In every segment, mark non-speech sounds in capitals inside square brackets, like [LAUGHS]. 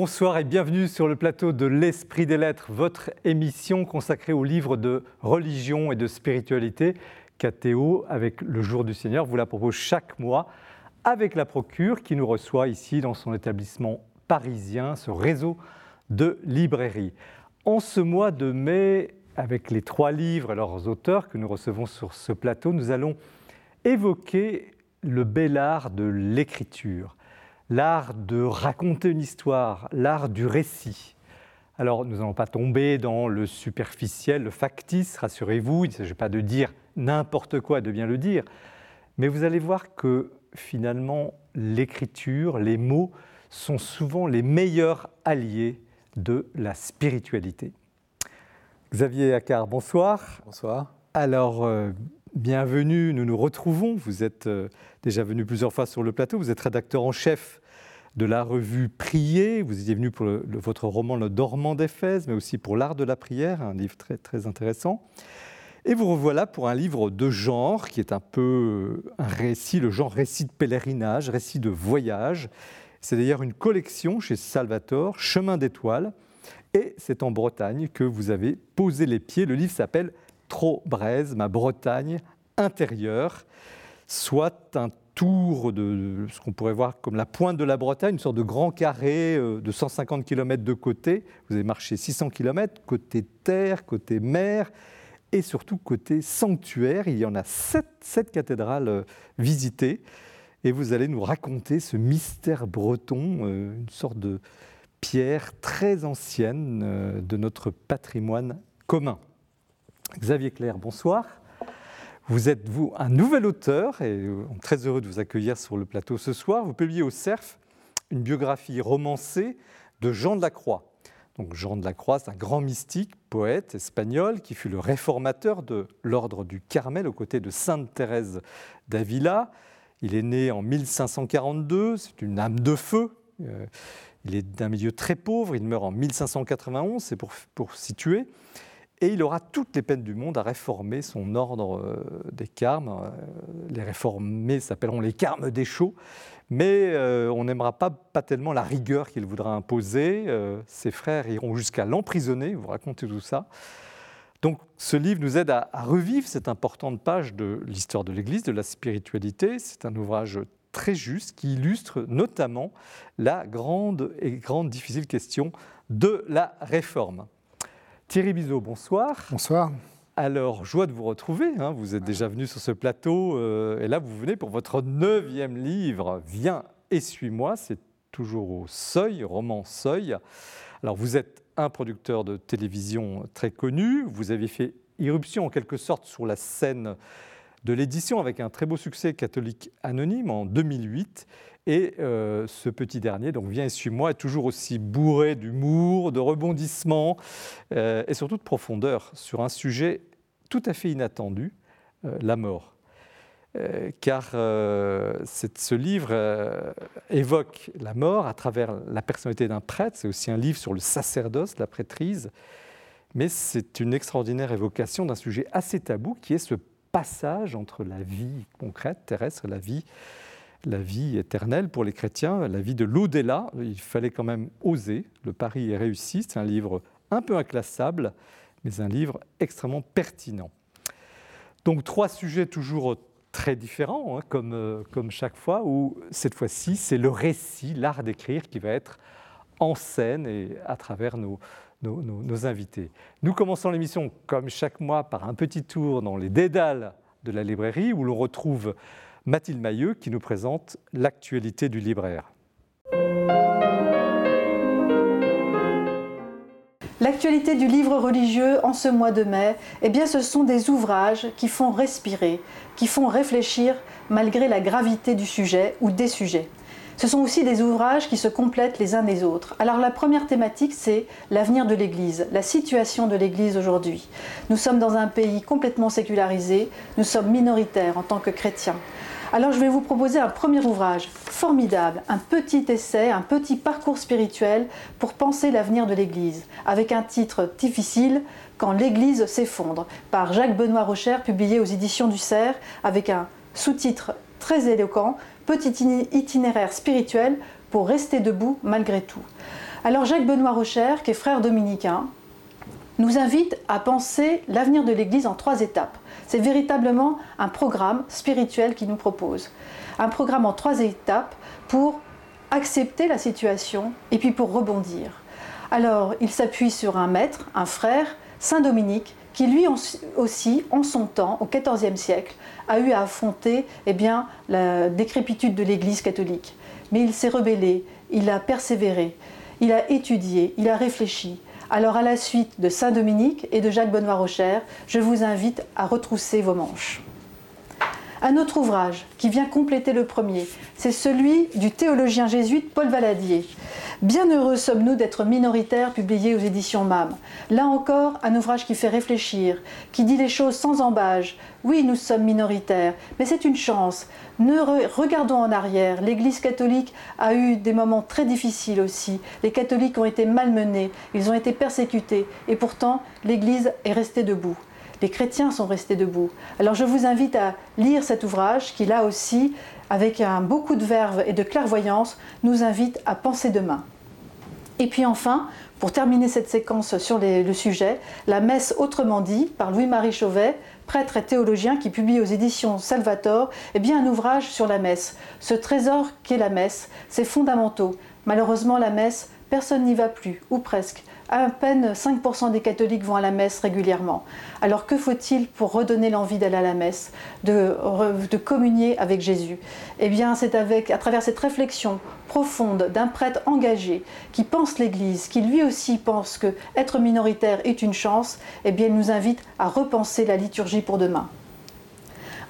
Bonsoir et bienvenue sur le plateau de l'Esprit des Lettres, votre émission consacrée aux livres de religion et de spiritualité KTO avec le Jour du Seigneur. Vous la propose chaque mois avec la Procure qui nous reçoit ici dans son établissement parisien, ce réseau de librairies. En ce mois de mai, avec les trois livres et leurs auteurs que nous recevons sur ce plateau, nous allons évoquer le bel art de l'écriture l'art de raconter une histoire, l'art du récit. Alors, nous n'allons pas tomber dans le superficiel, le factice, rassurez-vous, il ne s'agit pas de dire n'importe quoi, de bien le dire, mais vous allez voir que finalement, l'écriture, les mots sont souvent les meilleurs alliés de la spiritualité. Xavier Accard, bonsoir. Bonsoir. Alors, euh, bienvenue, nous nous retrouvons. Vous êtes euh, déjà venu plusieurs fois sur le plateau. Vous êtes rédacteur en chef de la revue Prier. Vous étiez venu pour votre roman Le Dormant d'Éphèse, mais aussi pour L'Art de la prière, un livre très, intéressant. Et vous revoilà pour un livre de genre qui est un peu un récit, le genre récit de pèlerinage, récit de voyage. C'est d'ailleurs une collection chez Salvatore, Chemin d'étoiles. Et c'est en Bretagne que vous avez posé les pieds. Le livre s'appelle Trop Braise, ma Bretagne intérieure, soit un tour de, ce qu'on pourrait voir comme la pointe de la Bretagne, une sorte de grand carré euh, de 150 km de côté. Vous avez marché 600 km, côté terre, côté mer, et surtout côté sanctuaire. Il y en a sept, cathédrales euh, visitées. Et vous allez nous raconter ce mystère breton, euh, une sorte de pierre très ancienne de notre patrimoine commun. Xavier Claire, bonsoir. Vous êtes, vous, un nouvel auteur, et est très heureux de vous accueillir sur le plateau ce soir. Vous publiez au CERF une biographie romancée de Jean de la Croix. Donc Jean de la Croix, c'est un grand mystique, poète espagnol, qui fut le réformateur de l'ordre du Carmel aux côtés de Sainte Thérèse d'Avila. Il est né en 1542, c'est une âme de feu. Euh, il est d'un milieu très pauvre, il meurt en 1591, c'est pour situer et il aura toutes les peines du monde à réformer son ordre euh, des carmes. Euh, les réformés s'appelleront les carmes des chauds, mais euh, on n'aimera pas, pas tellement la rigueur qu'il voudra imposer. ses frères iront jusqu'à l'emprisonner, vous racontez tout ça. Donc ce livre nous aide à, revivre cette importante page de l'histoire de l'Église, de la spiritualité. C'est un ouvrage très juste qui illustre notamment la grande et grande difficile question de la réforme. Thierry Bizot, bonsoir. Bonsoir. Alors, joie de vous retrouver. Hein. Vous êtes déjà venu sur ce plateau euh, et là, vous venez pour votre neuvième livre, Viens et suis-moi. C'est toujours au Seuil, roman Seuil. Alors, vous êtes un producteur de télévision très connu. Vous avez fait irruption en quelque sorte sur la scène de l'édition avec un très beau succès catholique anonyme en 2008. Et euh, ce petit dernier, donc Viens et suis-moi, est toujours aussi bourré d'humour, de rebondissements euh, et surtout de profondeur sur un sujet tout à fait inattendu, euh, la mort. car ce livre évoque la mort à travers la personnalité d'un prêtre, c'est aussi un livre sur le sacerdoce, la prêtrise, mais c'est une extraordinaire évocation d'un sujet assez tabou qui est ce passage entre la vie concrète, terrestre, la vie la vie éternelle pour les chrétiens, la vie de l'au-delà. Il fallait quand même oser. Le pari est réussi. C'est un livre un peu inclassable, mais un livre extrêmement pertinent. Donc trois sujets toujours très différents, hein, comme, euh, comme chaque fois, où cette fois-ci, c'est le récit, l'art d'écrire qui va être en scène et à travers nos, nos, nos invités. Nous commençons l'émission, comme chaque mois, par un petit tour dans les dédales de la librairie, où l'on retrouve Mathilde Mailleux qui nous présente l'actualité du libraire. L'actualité du livre religieux en ce mois de mai, eh bien, ce sont des ouvrages qui font respirer, qui font réfléchir malgré la gravité du sujet ou des sujets. Ce sont aussi des ouvrages qui se complètent les uns les autres. Alors la première thématique, c'est l'avenir de l'Église, la situation de l'Église aujourd'hui. Nous sommes dans un pays complètement sécularisé, nous sommes minoritaires en tant que chrétiens. Alors je vais vous proposer un premier ouvrage formidable, un petit essai, un petit parcours spirituel pour penser l'avenir de l'Église, avec un titre difficile, Quand l'Église s'effondre, par Jacques-Benoît Rocher, publié aux éditions du Cerf, avec un sous-titre très éloquent, Petit itinéraire spirituel pour rester debout malgré tout. Alors Jacques Benoît Rocher, qui est frère dominicain, nous invite à penser l'avenir de l'Église en trois étapes. C'est véritablement un programme spirituel qu'il nous propose. Un programme en trois étapes pour accepter la situation et puis pour rebondir. Alors, il s'appuie sur un maître, un frère, Saint Dominique, qui lui aussi, en son temps, au XIVe siècle, a eu à affronter eh bien, la décrépitude de l'Église catholique. Mais il s'est rebellé, il a persévéré, il a étudié, il a réfléchi. Alors à la suite de Saint Dominique et de Jacques Benoît Rocher, je vous invite à retrousser vos manches. Un autre ouvrage qui vient compléter le premier, c'est celui du théologien jésuite Paul Valadier. Bienheureux sommes-nous d'être minoritaires, publié aux éditions MAM. Là encore, un ouvrage qui fait réfléchir, qui dit les choses sans embâge. Oui, nous sommes minoritaires, mais c'est une chance. Regardons en arrière. L'Église catholique a eu des moments très difficiles aussi. Les catholiques ont été malmenés, ils ont été persécutés, et pourtant l'Église est restée debout les chrétiens sont restés debout. Alors je vous invite à lire cet ouvrage qui, là aussi, avec beaucoup de verve et de clairvoyance, nous invite à penser demain. Et puis enfin, pour terminer cette séquence sur le sujet, la messe autrement dit par Louis-Marie Chauvet, prêtre et théologien qui publie aux éditions Salvator, eh bien un ouvrage sur la messe. Ce trésor qu'est la messe, c'est fondamentaux. Malheureusement, la messe, personne n'y va plus, ou presque à peine 5% des catholiques vont à la messe régulièrement. Alors que faut-il pour redonner l'envie d'aller à la messe, de, communier avec Jésus? Eh bien, c'est avec, à travers cette réflexion profonde d'un prêtre engagé qui pense l'Église, qui lui aussi pense que être minoritaire est une chance, eh bien, il nous invite à repenser la liturgie pour demain.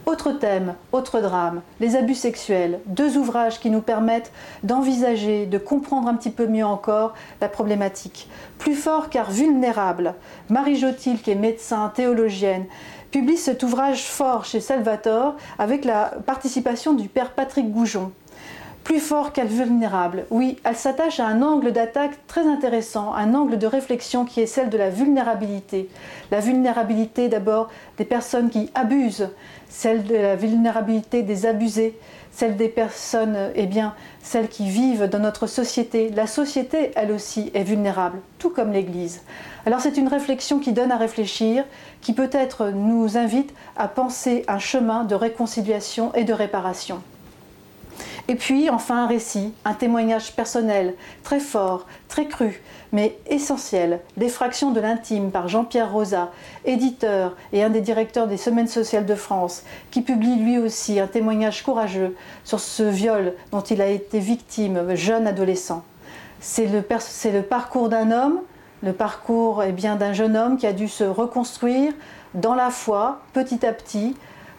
Autre thème, autre drame, les abus sexuels, deux ouvrages qui nous permettent d'envisager, de comprendre un petit peu mieux encore la problématique. Plus fort car vulnérable, Marie Jotil, qui est médecin, théologienne, publie cet ouvrage fort chez Salvatore avec la participation du père Patrick Goujon plus fort qu'elle vulnérable. Oui, elle s'attache à un angle d'attaque très intéressant, un angle de réflexion qui est celle de la vulnérabilité. La vulnérabilité d'abord des personnes qui abusent, celle de la vulnérabilité des abusés, celle des personnes, eh bien, celles qui vivent dans notre société. La société, elle aussi, est vulnérable, tout comme l'Église. Alors c'est une réflexion qui donne à réfléchir, qui peut-être nous invite à penser un chemin de réconciliation et de réparation. Et puis enfin un récit, un témoignage personnel, très fort, très cru, mais essentiel, L'effraction de l'intime par Jean-Pierre Rosa, éditeur et un des directeurs des Semaines sociales de France, qui publie lui aussi un témoignage courageux sur ce viol dont il a été victime, jeune adolescent. C'est le, le, parcours d'un homme, le parcours eh bien d'un jeune homme qui a dû se reconstruire dans la foi, petit à petit,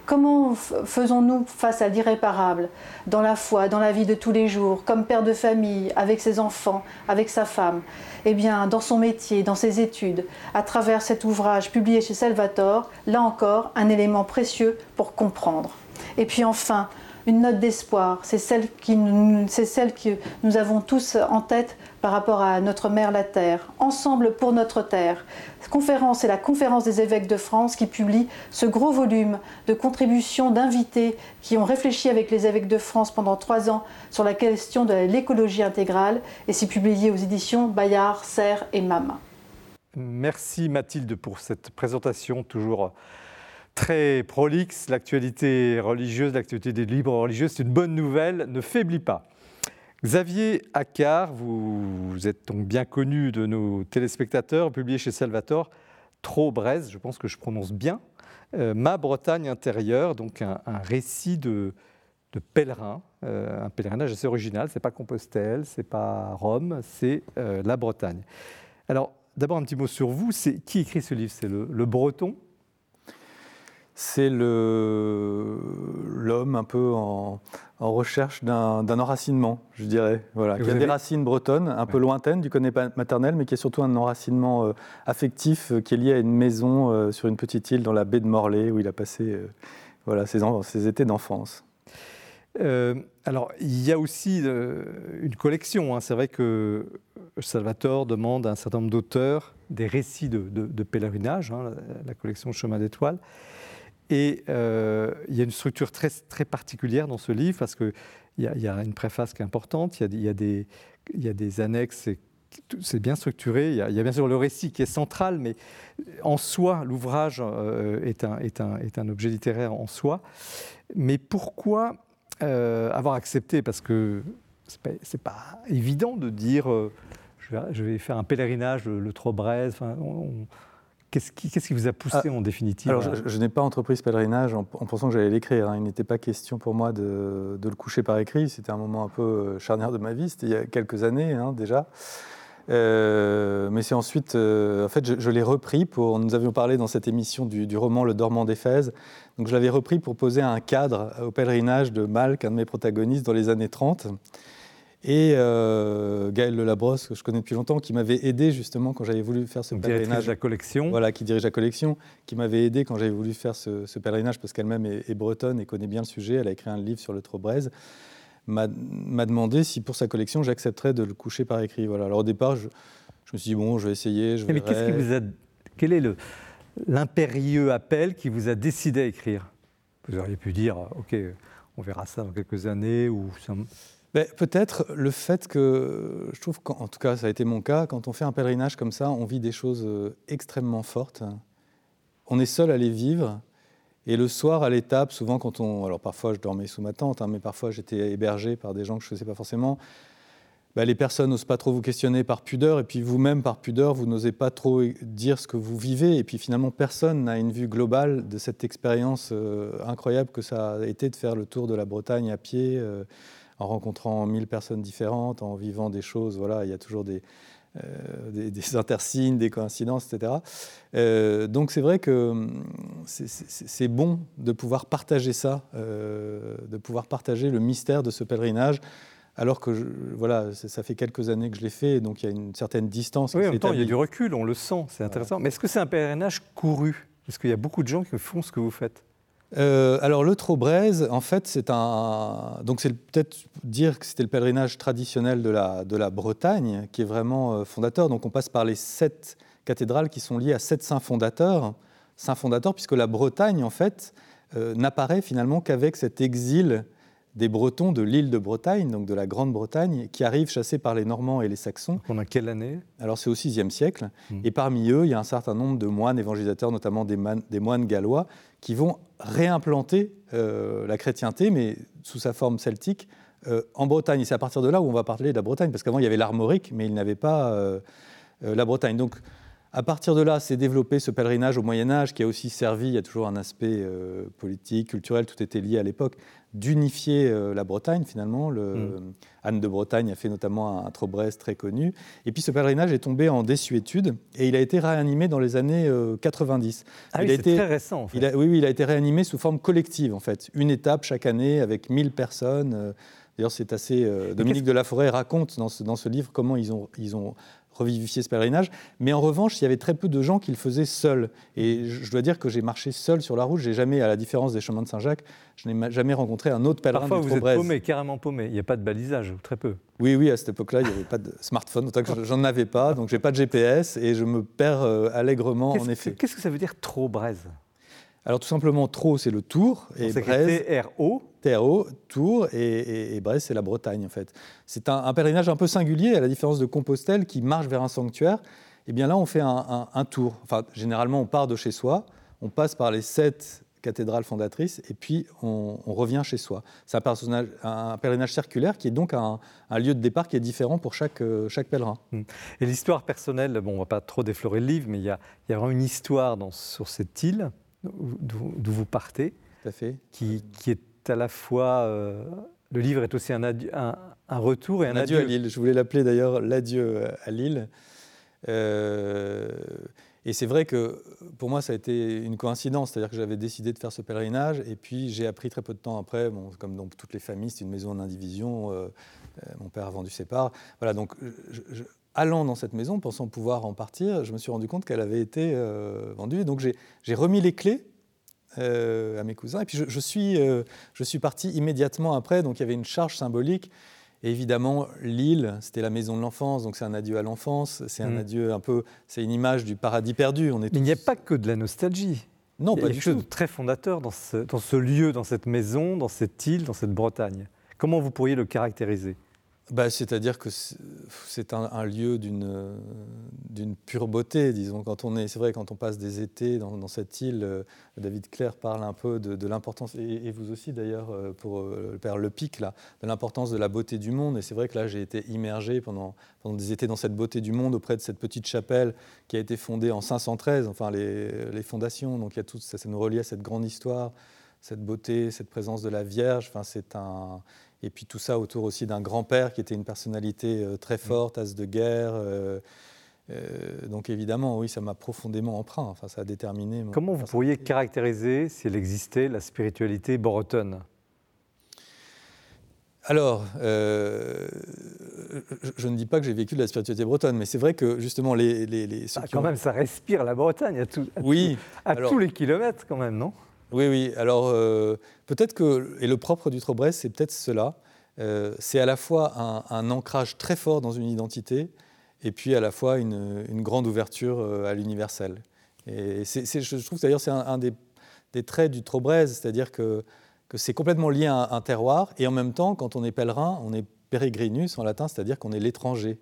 Comment faisons-nous face à l'irréparable dans la foi, dans la vie de tous les jours, comme père de famille, avec ses enfants, avec sa femme? Eh bien, dans son métier, dans ses études, à travers cet ouvrage publié chez Salvatore, là encore, un élément précieux pour comprendre. Et puis enfin, une note d'espoir, c'est celle, celle que nous avons tous en tête par rapport à notre mère la Terre, ensemble pour notre Terre. Cette conférence est la conférence des évêques de France qui publie ce gros volume de contributions d'invités qui ont réfléchi avec les évêques de France pendant trois ans sur la question de l'écologie intégrale et c'est publié aux éditions Bayard, Serre et MAM. Merci Mathilde pour cette présentation toujours très prolixe. L'actualité religieuse, l'actualité des libres religieux, c'est une bonne nouvelle, ne faiblit pas. Xavier Accard, vous, êtes donc bien connu de nos téléspectateurs, publié chez Salvatore, Trop Braise, je pense que je prononce bien, euh, Ma Bretagne intérieure, donc un, récit de, pèlerin, euh, un pèlerinage assez original, c'est pas Compostelle, c'est pas Rome, c'est euh, la Bretagne. Alors, d'abord un petit mot sur vous, c'est qui écrit ce livre? C'est le breton? C'est l'homme un peu en, recherche d'un enracinement, je dirais. Voilà, qui a des racines bretonnes, un peu lointaines du connaît maternel, mais qui est surtout un enracinement euh, affectif euh, qui est lié à une maison euh, sur une petite île dans la baie de Morlaix où il a passé voilà, ses, ses étés d'enfance. alors, il y a aussi une collection. Hein. C'est vrai que Salvatore demande à un certain nombre d'auteurs des récits de, pèlerinage, hein, la, collection Chemin d'étoiles. Et euh, il y a une structure très, très particulière dans ce livre parce qu'il y, y, a une préface qui est importante, il y a, a, des, il y a des annexes c'est bien structuré. Il y, a, bien sûr le récit qui est central, mais en soi, l'ouvrage est, un, est, un, est, un, objet littéraire en soi. Mais pourquoi avoir accepté? Parce que c'est pas, pas évident de dire je vais, faire un pèlerinage, le, le Enfin, Qu'est-ce qui, vous a poussé ah, en définitive Alors, je, n'ai pas entrepris ce pèlerinage en, pensant que j'allais l'écrire. Hein. Il n'était pas question pour moi de, le coucher par écrit. C'était un moment un peu euh, charnière de ma vie. C'était il y a quelques années hein, déjà. Euh, mais c'est ensuite, euh, en fait, je, l'ai repris pour. Nous avions parlé dans cette émission du, du roman Le Dormant d'Éphèse. Donc, je l'avais repris pour poser un cadre au pèlerinage de Malk, un de mes protagonistes, dans les années 30 et euh, Gaël Labrosse, que je connais depuis longtemps, qui m'avait aidé justement quand j'avais voulu faire ce pèlerinage. la collection. Voilà, qui dirige la collection, qui m'avait aidé quand j'avais voulu faire ce, pèlerinage parce qu'elle-même est, bretonne et connaît bien le sujet. Elle a écrit un livre sur le Trobrez. M'a demandé si pour sa collection j'accepterais de le coucher par écrit. Voilà. Alors au départ, je, me suis dit bon, je vais essayer. Je Mais qu'est-ce qui vous a, quel est l'impérieux appel qui vous a décidé à écrire? Vous auriez pu dire, ok, on verra ça dans quelques années ou ça peut-être le fait que, je trouve qu'en tout cas ça a été mon cas, quand on fait un pèlerinage comme ça, on vit des choses euh, extrêmement fortes. On est seul à les vivre. Et le soir, à l'étape, souvent quand on... Alors parfois je dormais sous ma tente, hein, mais parfois j'étais hébergé par des gens que je ne sais pas forcément. Ben, les personnes n'osent pas trop vous questionner par pudeur, et puis vous-même, par pudeur, vous n'osez pas trop dire ce que vous vivez, et puis finalement, personne n'a une vue globale de cette expérience euh, incroyable que ça a été de faire le tour de la Bretagne à pied. Euh, en rencontrant mille personnes différentes, en vivant des choses. Voilà, il y a toujours des, euh, des, intersignes, des coïncidences, etc. Euh, donc c'est vrai que hum, c'est bon de pouvoir partager ça, euh, de pouvoir partager le mystère de ce pèlerinage. Alors que voilà, ça fait quelques années que je l'ai fait, donc il y a une certaine distance. Oui, en même temps, il y a du recul, on le sent, c'est intéressant. Mais est-ce que c'est un pèlerinage couru? Est-ce qu'il y a beaucoup de gens qui font ce que vous faites euh, alors le Trobrez, en fait, c'est un. Donc c'est peut-être dire que c'était le pèlerinage traditionnel de la, Bretagne qui est vraiment euh, fondateur. Donc on passe par les sept cathédrales qui sont liées à sept saints fondateurs. Saints fondateurs, puisque la Bretagne, en fait, euh, n'apparaît finalement qu'avec cet exil des Bretons de l'île de Bretagne, donc de la Grande-Bretagne, qui arrivent chassés par les Normands et les Saxons. Pendant quelle année? Alors c'est au VIe siècle. Hmm. Et parmi eux, il y a un certain nombre de moines évangélisateurs, notamment des, des moines gallois, qui vont réimplanter euh, la chrétienté, mais sous sa forme celtique, euh, en Bretagne. Et c'est à partir de là où on va parler de la Bretagne, parce qu'avant il y avait l'armorique, mais il n'avait pas euh, la Bretagne. Donc à partir de là, s'est développé ce pèlerinage au Moyen Âge qui a aussi servi, il y a toujours un aspect politique, culturel, tout était lié à l'époque, d'unifier la Bretagne finalement. Le, mm. Anne de Bretagne a fait notamment un, Trobrez très connu. Et puis ce pèlerinage est tombé en désuétude et il a été réanimé dans les années 90. Ah oui, c'est très récent. En fait. oui, oui, il a été réanimé sous forme collective en fait. Une étape chaque année avec 1000 personnes. D'ailleurs, c'est assez. Dominique de la Forêt raconte dans ce, dans ce livre comment ils ont, ils ont revivifier ce pèlerinage. Mais en revanche, il y avait très peu de gens qui le faisaient seuls. Et je dois dire que j'ai marché seul sur la route. J'ai jamais, à la différence des chemins de Saint-Jacques, je n'ai jamais rencontré un autre pèlerin Parfois, vous êtes paumé, carrément paumé. Il n'y a pas de balisage, très peu. Oui, oui, à cette époque-là, il n'y avait pas de smartphone. Autant que j'en avais pas, donc j'ai pas de GPS et je me perds euh, allègrement, en effet. Qu'est-ce que ça veut dire trop braise alors tout simplement, Trot, c'est le Tour. Et Brest, T-R-O. T-R-O, Tour, et, et, Brest, c'est la Bretagne, en fait. C'est un, pèlerinage un peu singulier, à la différence de Compostelle, qui marche vers un sanctuaire. Et eh bien là, on fait un, tour. Enfin, généralement, on part de chez soi, on passe par les sept cathédrales fondatrices, et puis on, revient chez soi. C'est un, un, pèlerinage circulaire qui est donc un, lieu de départ qui est différent pour chaque, euh, chaque pèlerin. Et l'histoire personnelle, bon, on ne va pas trop déflorer le livre, mais il y a, il y a vraiment une histoire dans, sur cette île d'où vous partez, Qui, qui, est à la fois... Euh, le livre est aussi un, un, un retour et un, adieu. à Lille. Je voulais l'appeler d'ailleurs l'adieu à Lille. Euh, et c'est vrai que pour moi, ça a été une coïncidence. C'est-à-dire que j'avais décidé de faire ce pèlerinage. Et puis, j'ai appris très peu de temps après, bon, comme dans toutes les familles, c'est une maison en indivision. Euh, mon père a vendu ses parts. Voilà, donc, je, allant dans cette maison, pensant pouvoir en partir, je me suis rendu compte qu'elle avait été euh, vendue. Donc j'ai remis les clés euh, à mes cousins. Et puis je, suis, euh, je suis parti immédiatement après. Donc il y avait une charge symbolique. Et évidemment, l'île, c'était la maison de l'enfance, donc c'est un adieu à l'enfance, c'est un mm. adieu un peu, c'est une image du paradis perdu. On est Mais il n'y a pas que de la nostalgie. Non, il y a pas quelque chose de très fondateur dans ce, dans ce lieu, dans cette maison, dans cette île, dans cette Bretagne. Comment vous pourriez le caractériser? Bah, C'est-à-dire que c'est un, lieu d'une pure beauté, disons. Quand on est, c'est vrai, quand on passe des étés dans, cette île, euh, David Claire parle un peu de, l'importance, et, vous aussi d'ailleurs, euh, pour euh, le père Le Pic, là, de l'importance de la beauté du monde. Et c'est vrai que là, j'ai été immergé pendant, des étés dans cette beauté du monde auprès de cette petite chapelle qui a été fondée en 513, enfin les, fondations. Donc ça, ça nous relie à cette grande histoire, cette beauté, cette présence de la Vierge. Enfin, c'est un et puis tout ça autour aussi d'un grand-père qui était une personnalité euh, très mm. forte, as de guerre. Euh, euh, donc évidemment, oui, ça m'a profondément empreint. Enfin, ça a déterminé. Comment vous pourriez caractériser, si elle existait, la spiritualité bretonne? Alors, je, ne dis pas que j'ai vécu de la spiritualité bretonne, mais c'est vrai que justement les, les, ah, quand même, ça respire la Bretagne à, tout, oui, à tous les kilomètres, quand même, non? Oui, oui. Alors, euh, peut-être que, et le propre du Trobresse, c'est peut-être cela. Euh, c'est à la fois un, ancrage très fort dans une identité, et puis à la fois une, grande ouverture euh, à l'universel. Et je trouve d'ailleurs c'est un, des, traits du Trobresse, c'est-à-dire que, c'est complètement lié à un, terroir, et en même temps, quand on est pèlerin, on est peregrinus en latin, c'est-à-dire qu'on est l'étranger.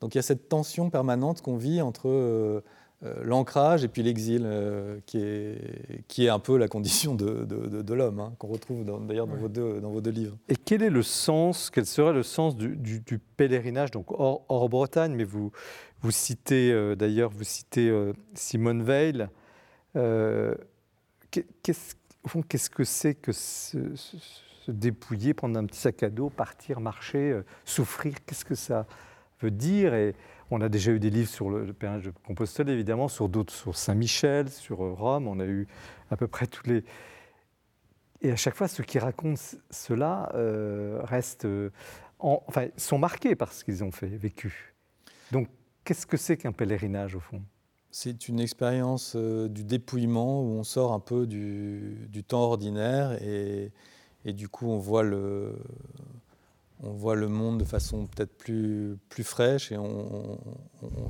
Donc il y a cette tension permanente qu'on vit entre l'ancrage et puis l'exil, euh, qui, est, qui est un peu la condition de, de, l'homme, hein, qu'on retrouve d'ailleurs dans, vos deux, dans vos deux livres. Et quel est le sens, quel serait le sens du, du, pèlerinage, donc hors, Bretagne, mais vous, vous citez euh, d'ailleurs, vous citez Simone Veil. qu'est-ce, au fond, qu'est-ce que c'est que se, dépouiller, prendre un petit sac à dos, partir, marcher, souffrir? Qu'est-ce que ça veut dire? Et, on a déjà eu des livres sur le, pèlerinage de Compostelle, évidemment, sur d'autres, sur Saint-Michel, sur euh, Rome. On a eu à peu près tous les. Et à chaque fois, ceux qui racontent cela euh, restent, euh, enfin, sont marqués par ce qu'ils ont fait, vécu. Donc, qu'est-ce que c'est qu'un pèlerinage au fond? C'est une expérience du dépouillement où on sort un peu du, temps ordinaire et, et, du coup, on voit le, on voit le monde de façon peut-être plus, plus fraîche et on,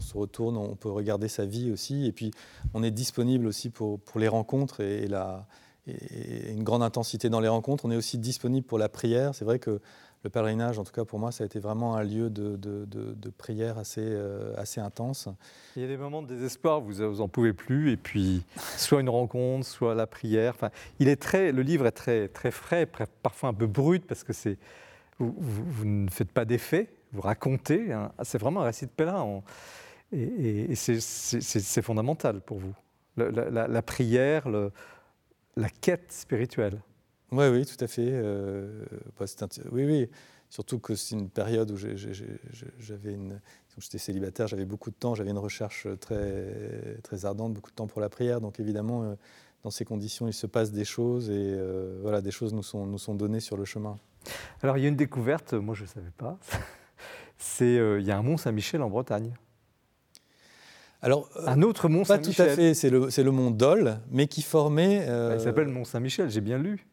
se retourne, on peut regarder sa vie aussi. Et puis on est disponible aussi pour, pour les rencontres et, la, et, une grande intensité dans les rencontres. On est aussi disponible pour la prière. C'est vrai que le pèlerinage, en tout cas pour moi, ça a été vraiment un lieu de, de, prière assez, euh, assez intense. Il y a des moments de désespoir, vous, vous en pouvez plus, et puis soit une rencontre, soit la prière. Enfin, il est très, le livre est très, très frais, parfois un peu brut, parce que c'est vous, ne faites pas d'effet, vous racontez. Hein. C'est vraiment un récit de pèlerin. Et, c'est fondamental pour vous. La, prière, la quête spirituelle. Oui, oui, tout à fait. Euh, bah, oui, oui. Surtout que c'est une période où. J'étais célibataire, j'avais beaucoup de temps, j'avais une recherche très, ardente, beaucoup de temps pour la prière. Donc évidemment, euh, dans ces conditions, il se passe des choses et euh, voilà, des choses nous sont données sur le chemin. Alors il y a une découverte, moi je ne savais pas, [LAUGHS] c'est euh, il y a un mont Saint-Michel en Bretagne. Alors, euh, un autre mont Saint-Michel. Pas tout à fait, c'est le, le, mont Dol, mais qui formait. Euh, il s'appelle mont Saint-Michel, j'ai bien lu.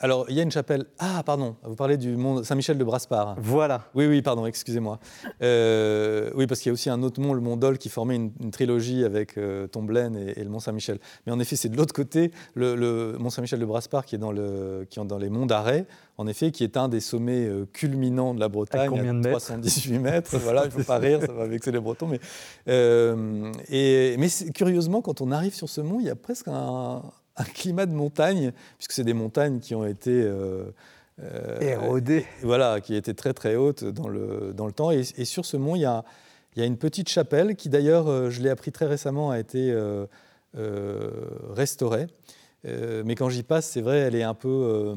Alors, il y a une chapelle. Ah, pardon, vous parlez du mont Saint-Michel de Braspar. Voilà. Oui, oui, pardon, excusez-moi. Euh, oui, parce qu'il y a aussi un autre mont, le mont Dol, qui formait une, trilogie avec euh, Tomblaine et, le mont Saint-Michel. Mais en effet, c'est de l'autre côté, le, mont Saint-Michel de Braspar, qui est dans, le, qui est dans les monts d'Arrêt, en effet, qui est un des sommets euh, culminants de la Bretagne. À combien de mètres 318 mètres. [LAUGHS] voilà, il ne faut pas rire, ça va vexer les Bretons. Mais, et, mais curieusement, quand on arrive sur ce mont, il y a presque un un climat de montagne, puisque c'est des montagnes qui ont été euh, euh, érodées. Voilà, qui étaient très très hautes dans le, dans le temps. Et, sur ce mont, il y a, il y a une petite chapelle qui d'ailleurs, euh, je l'ai appris très récemment, a été restaurée. mais quand j'y passe, c'est vrai, elle est un peu,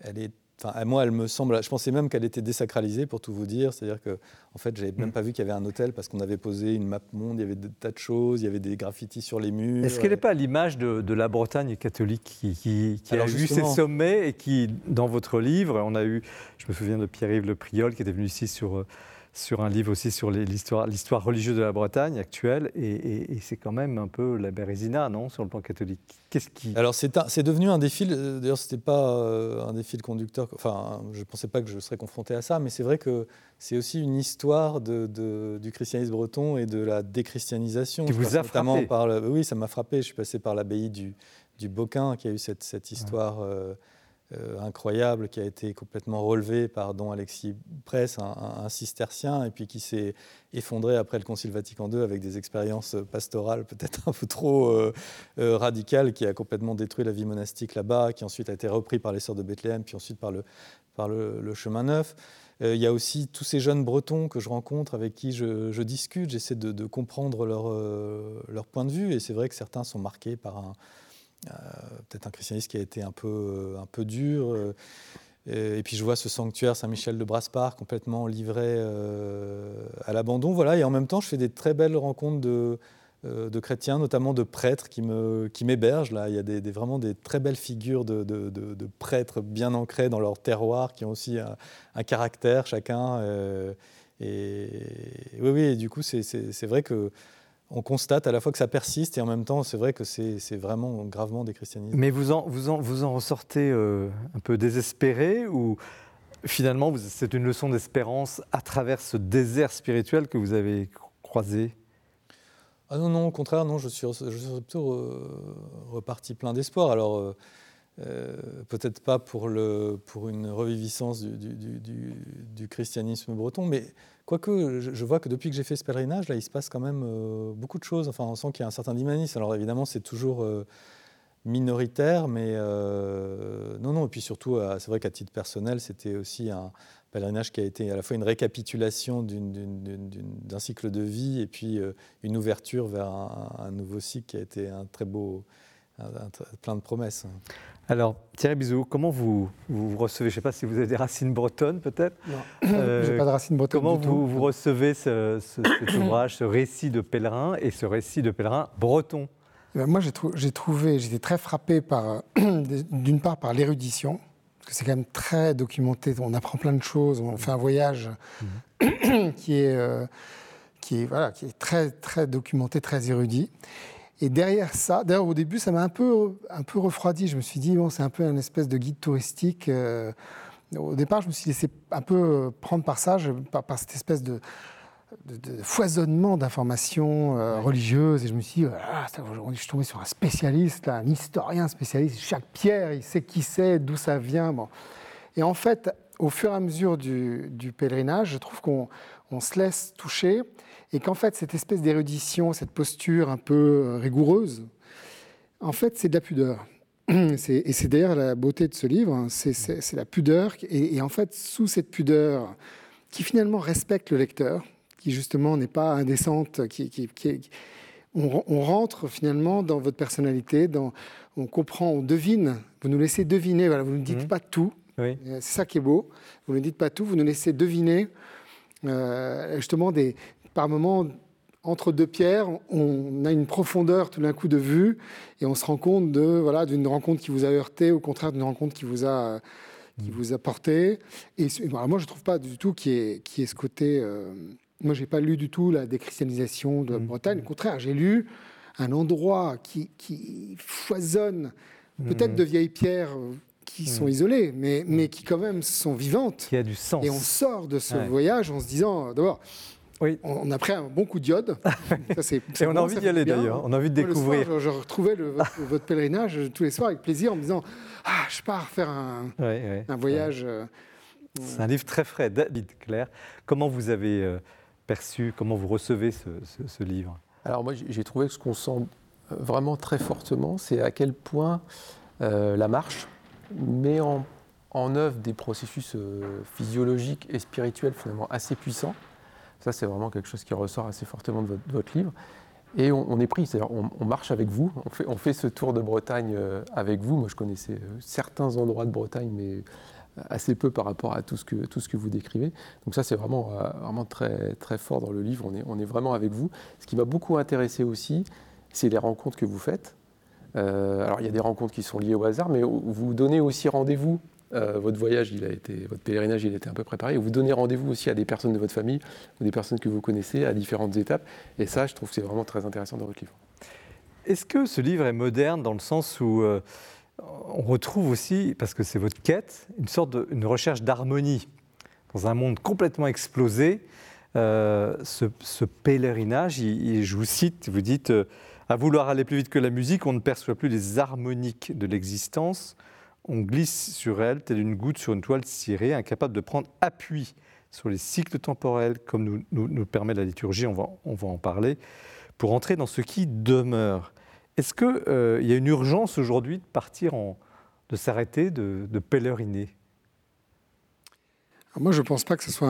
elle est Enfin, moi, elle me semble. Je pensais même qu'elle était désacralisée, pour tout vous dire. C'est-à-dire que, en fait, j'avais même mm. pas vu qu'il y avait un hôtel parce qu'on avait posé une map monde. Il y avait des tas de choses. Il y avait des graffitis sur les murs. Est-ce qu'elle n'est pas l'image de, la Bretagne catholique qui, a vu ces sommets et qui, dans votre livre, on a eu. Je me souviens de Pierre-Yves Le Priol qui était venu ici sur euh, sur un livre aussi sur l'histoire, l'histoire religieuse de la Bretagne actuelle, et, c'est quand même un peu la Bérésina, non, sur le plan catholique. Qu'est-ce qui Alors c'est, c'est devenu un défi. Euh, d'ailleurs, c'était pas euh, un défi de conducteur. Enfin, je pensais pas que je serais confronté à ça, mais c'est vrai que c'est aussi une histoire de, du christianisme breton et de la déchristianisation. Qui vous a frappé par Oui, ça m'a frappé. Je suis passé par l'abbaye du, du Boquin, qui a eu cette, cette histoire. Euh, euh, incroyable qui a été complètement relevé par Don Alexis Press, un, cistercien, et puis qui s'est effondré après le Concile Vatican II avec des expériences pastorales peut-être [LAUGHS] un peu trop euh, euh, radicales, qui a complètement détruit la vie monastique là-bas, qui ensuite a été repris par les Sœurs de Bethléem, puis ensuite par le, par le, chemin neuf. il y a aussi tous ces jeunes bretons que je rencontre, avec qui je, discute, j'essaie de, comprendre leur, leur point de vue, et c'est vrai que certains sont marqués par un peut-être un christianisme qui a été un peu, un peu dur. Euh, et, puis je vois ce sanctuaire Saint-Michel de Braspar complètement livré euh, à l'abandon. Voilà, et en même temps, je fais des très belles rencontres de, de chrétiens, notamment de prêtres qui m'hébergent. Qui il y a vraiment des très belles figures de, de, prêtres bien ancrés dans leur terroir, qui ont aussi un, caractère chacun. et oui, oui, du coup, c'est vrai que on constate à la fois que ça persiste et en même temps, c'est vrai que c'est vraiment gravement déchristianisé. Mais vous en, vous en, vous en ressortez euh, un peu désespéré ou finalement c'est une leçon d'espérance à travers ce désert spirituel que vous avez croisé? Ah non, non, au contraire, non, je suis, je suis plutôt reparti plein d'espoir. Alors, euh, euh, peut-être pas pour, le, pour une reviviscence du, du, christianisme breton, mais quoique je, vois que depuis que j'ai fait ce pèlerinage, là, il se passe quand même euh, beaucoup de choses. Enfin, on sent qu'il y a un certain dynamisme. Alors évidemment, c'est toujours euh, minoritaire, mais non, non. Et puis surtout, c'est vrai qu'à titre personnel, c'était aussi un pèlerinage qui a été à la fois une récapitulation d'un cycle de vie et puis une ouverture vers un, nouveau cycle qui a été un très beau, plein de promesses. Alors, Thierry Bizou, comment vous, vous recevez, je ne sais pas si vous avez des racines bretonnes peut-être Non, euh, je n'ai pas de racines bretonnes. Comment du vous, tout. vous recevez ce, cet [COUGHS] ouvrage, ce récit de pèlerin et ce récit de pèlerin breton? Ben, Moi, j'ai trouvé, j'étais très frappé par, [COUGHS] d'une part par l'érudition, parce que c'est quand même très documenté, on apprend plein de choses, on fait un voyage mhm. [COUGHS] qui, est, euh, qui, est, voilà, qui est très, très documenté, très érudit. Et derrière ça, d'ailleurs au début, ça m'a un peu, un peu refroidi. Je me suis dit, bon, c'est un peu un espèce de guide touristique. Euh, au départ, je me suis laissé un peu prendre par ça, par, cette espèce de, foisonnement d'informations euh, religieuses. Et je me suis dit, ah, je suis tombé sur un spécialiste, un historien spécialiste. Chaque pierre, il sait qui c'est, d'où ça vient. Bon. Et en fait, au fur et à mesure du, du pèlerinage, je trouve qu'on se laisse toucher et qu'en fait, cette espèce d'érudition, cette posture un peu euh, rigoureuse, en fait, c'est de la pudeur. [CLEARS THROAT] Et c'est d'ailleurs la beauté de ce livre, hein, c'est la pudeur. Et, en fait, sous cette pudeur, qui finalement respecte le lecteur, qui justement n'est pas indécente, qui, on, rentre finalement dans votre personnalité, dans, on comprend, on devine, vous nous laissez deviner, voilà, vous ne dites mmh. pas tout, euh, c'est ça qui est beau, vous ne dites pas tout, vous nous laissez deviner euh, justement des, par moments, entre deux pierres, on a une profondeur tout d'un coup de vue et on se rend compte de voilà d'une rencontre qui vous a heurté, au contraire d'une rencontre qui vous a qui mm. vous a porté. Et moi, je trouve pas du tout qu'il y, ait, ce côté. Euh, moi, j'ai pas lu du tout la déchristianisation de la mm. Bretagne. Au contraire, j'ai lu un endroit qui, qui foisonne, peut-être mm. de vieilles pierres euh, qui sont isolées, mais, mais qui quand même sont vivantes. Qui a du sens. Et on sort de ce voyage en se disant, d'abord, on a pris un bon coup d'iode. [LAUGHS] Et on a envie d'y aller d'ailleurs, on a envie de découvrir. je, retrouvais [LAUGHS] votre, pèlerinage tous les soirs avec plaisir en me disant Ah, je pars faire un, un voyage. Euh, c'est un livre très frais. David Claire, comment vous avez euh, perçu, comment vous recevez ce, livre? Alors, moi, j'ai trouvé que ce qu'on sent euh, vraiment très fortement, c'est à quel point la marche met en, en œuvre des processus physiologiques et spirituels finalement assez puissants ça, c'est vraiment quelque chose qui ressort assez fortement de votre, livre. Et on, est pris, c'est-à-dire on, marche avec vous, on fait, ce tour de Bretagne euh, avec vous. Moi, je connaissais euh, certains endroits de Bretagne, mais euh, assez peu par rapport à tout ce que, vous décrivez. Donc ça, c'est vraiment, vraiment très, très fort dans le livre. On est, on est vraiment avec vous. Ce qui m'a beaucoup intéressé aussi, c'est les rencontres que vous faites. alors, il y a des rencontres qui sont liées au hasard, mais vous donnez aussi rendez-vous euh, votre voyage, il a été, votre pèlerinage, il a été un peu préparé. Vous donnez rendez-vous aussi à des personnes de votre famille ou des personnes que vous connaissez à différentes étapes. Et ça, je trouve que c'est vraiment très intéressant dans votre livre. Est-ce que ce livre est moderne dans le sens où euh, on retrouve aussi, parce que c'est votre quête, une sorte de recherche d'harmonie dans un monde complètement explosé euh, ce, pèlerinage, je vous cite, vous dites À vouloir aller plus vite que la musique, on ne perçoit plus les harmoniques de l'existence, on glisse sur elle telle une goutte sur une toile cirée, incapable de prendre appui sur les cycles temporels, comme nous, nous, permet la liturgie, on va, on va, en parler, pour entrer dans ce qui demeure. Est-ce qu'il euh, y a une urgence aujourd'hui de partir, de s'arrêter, de, de pèleriner? Moi, je ne pense pas que ce soit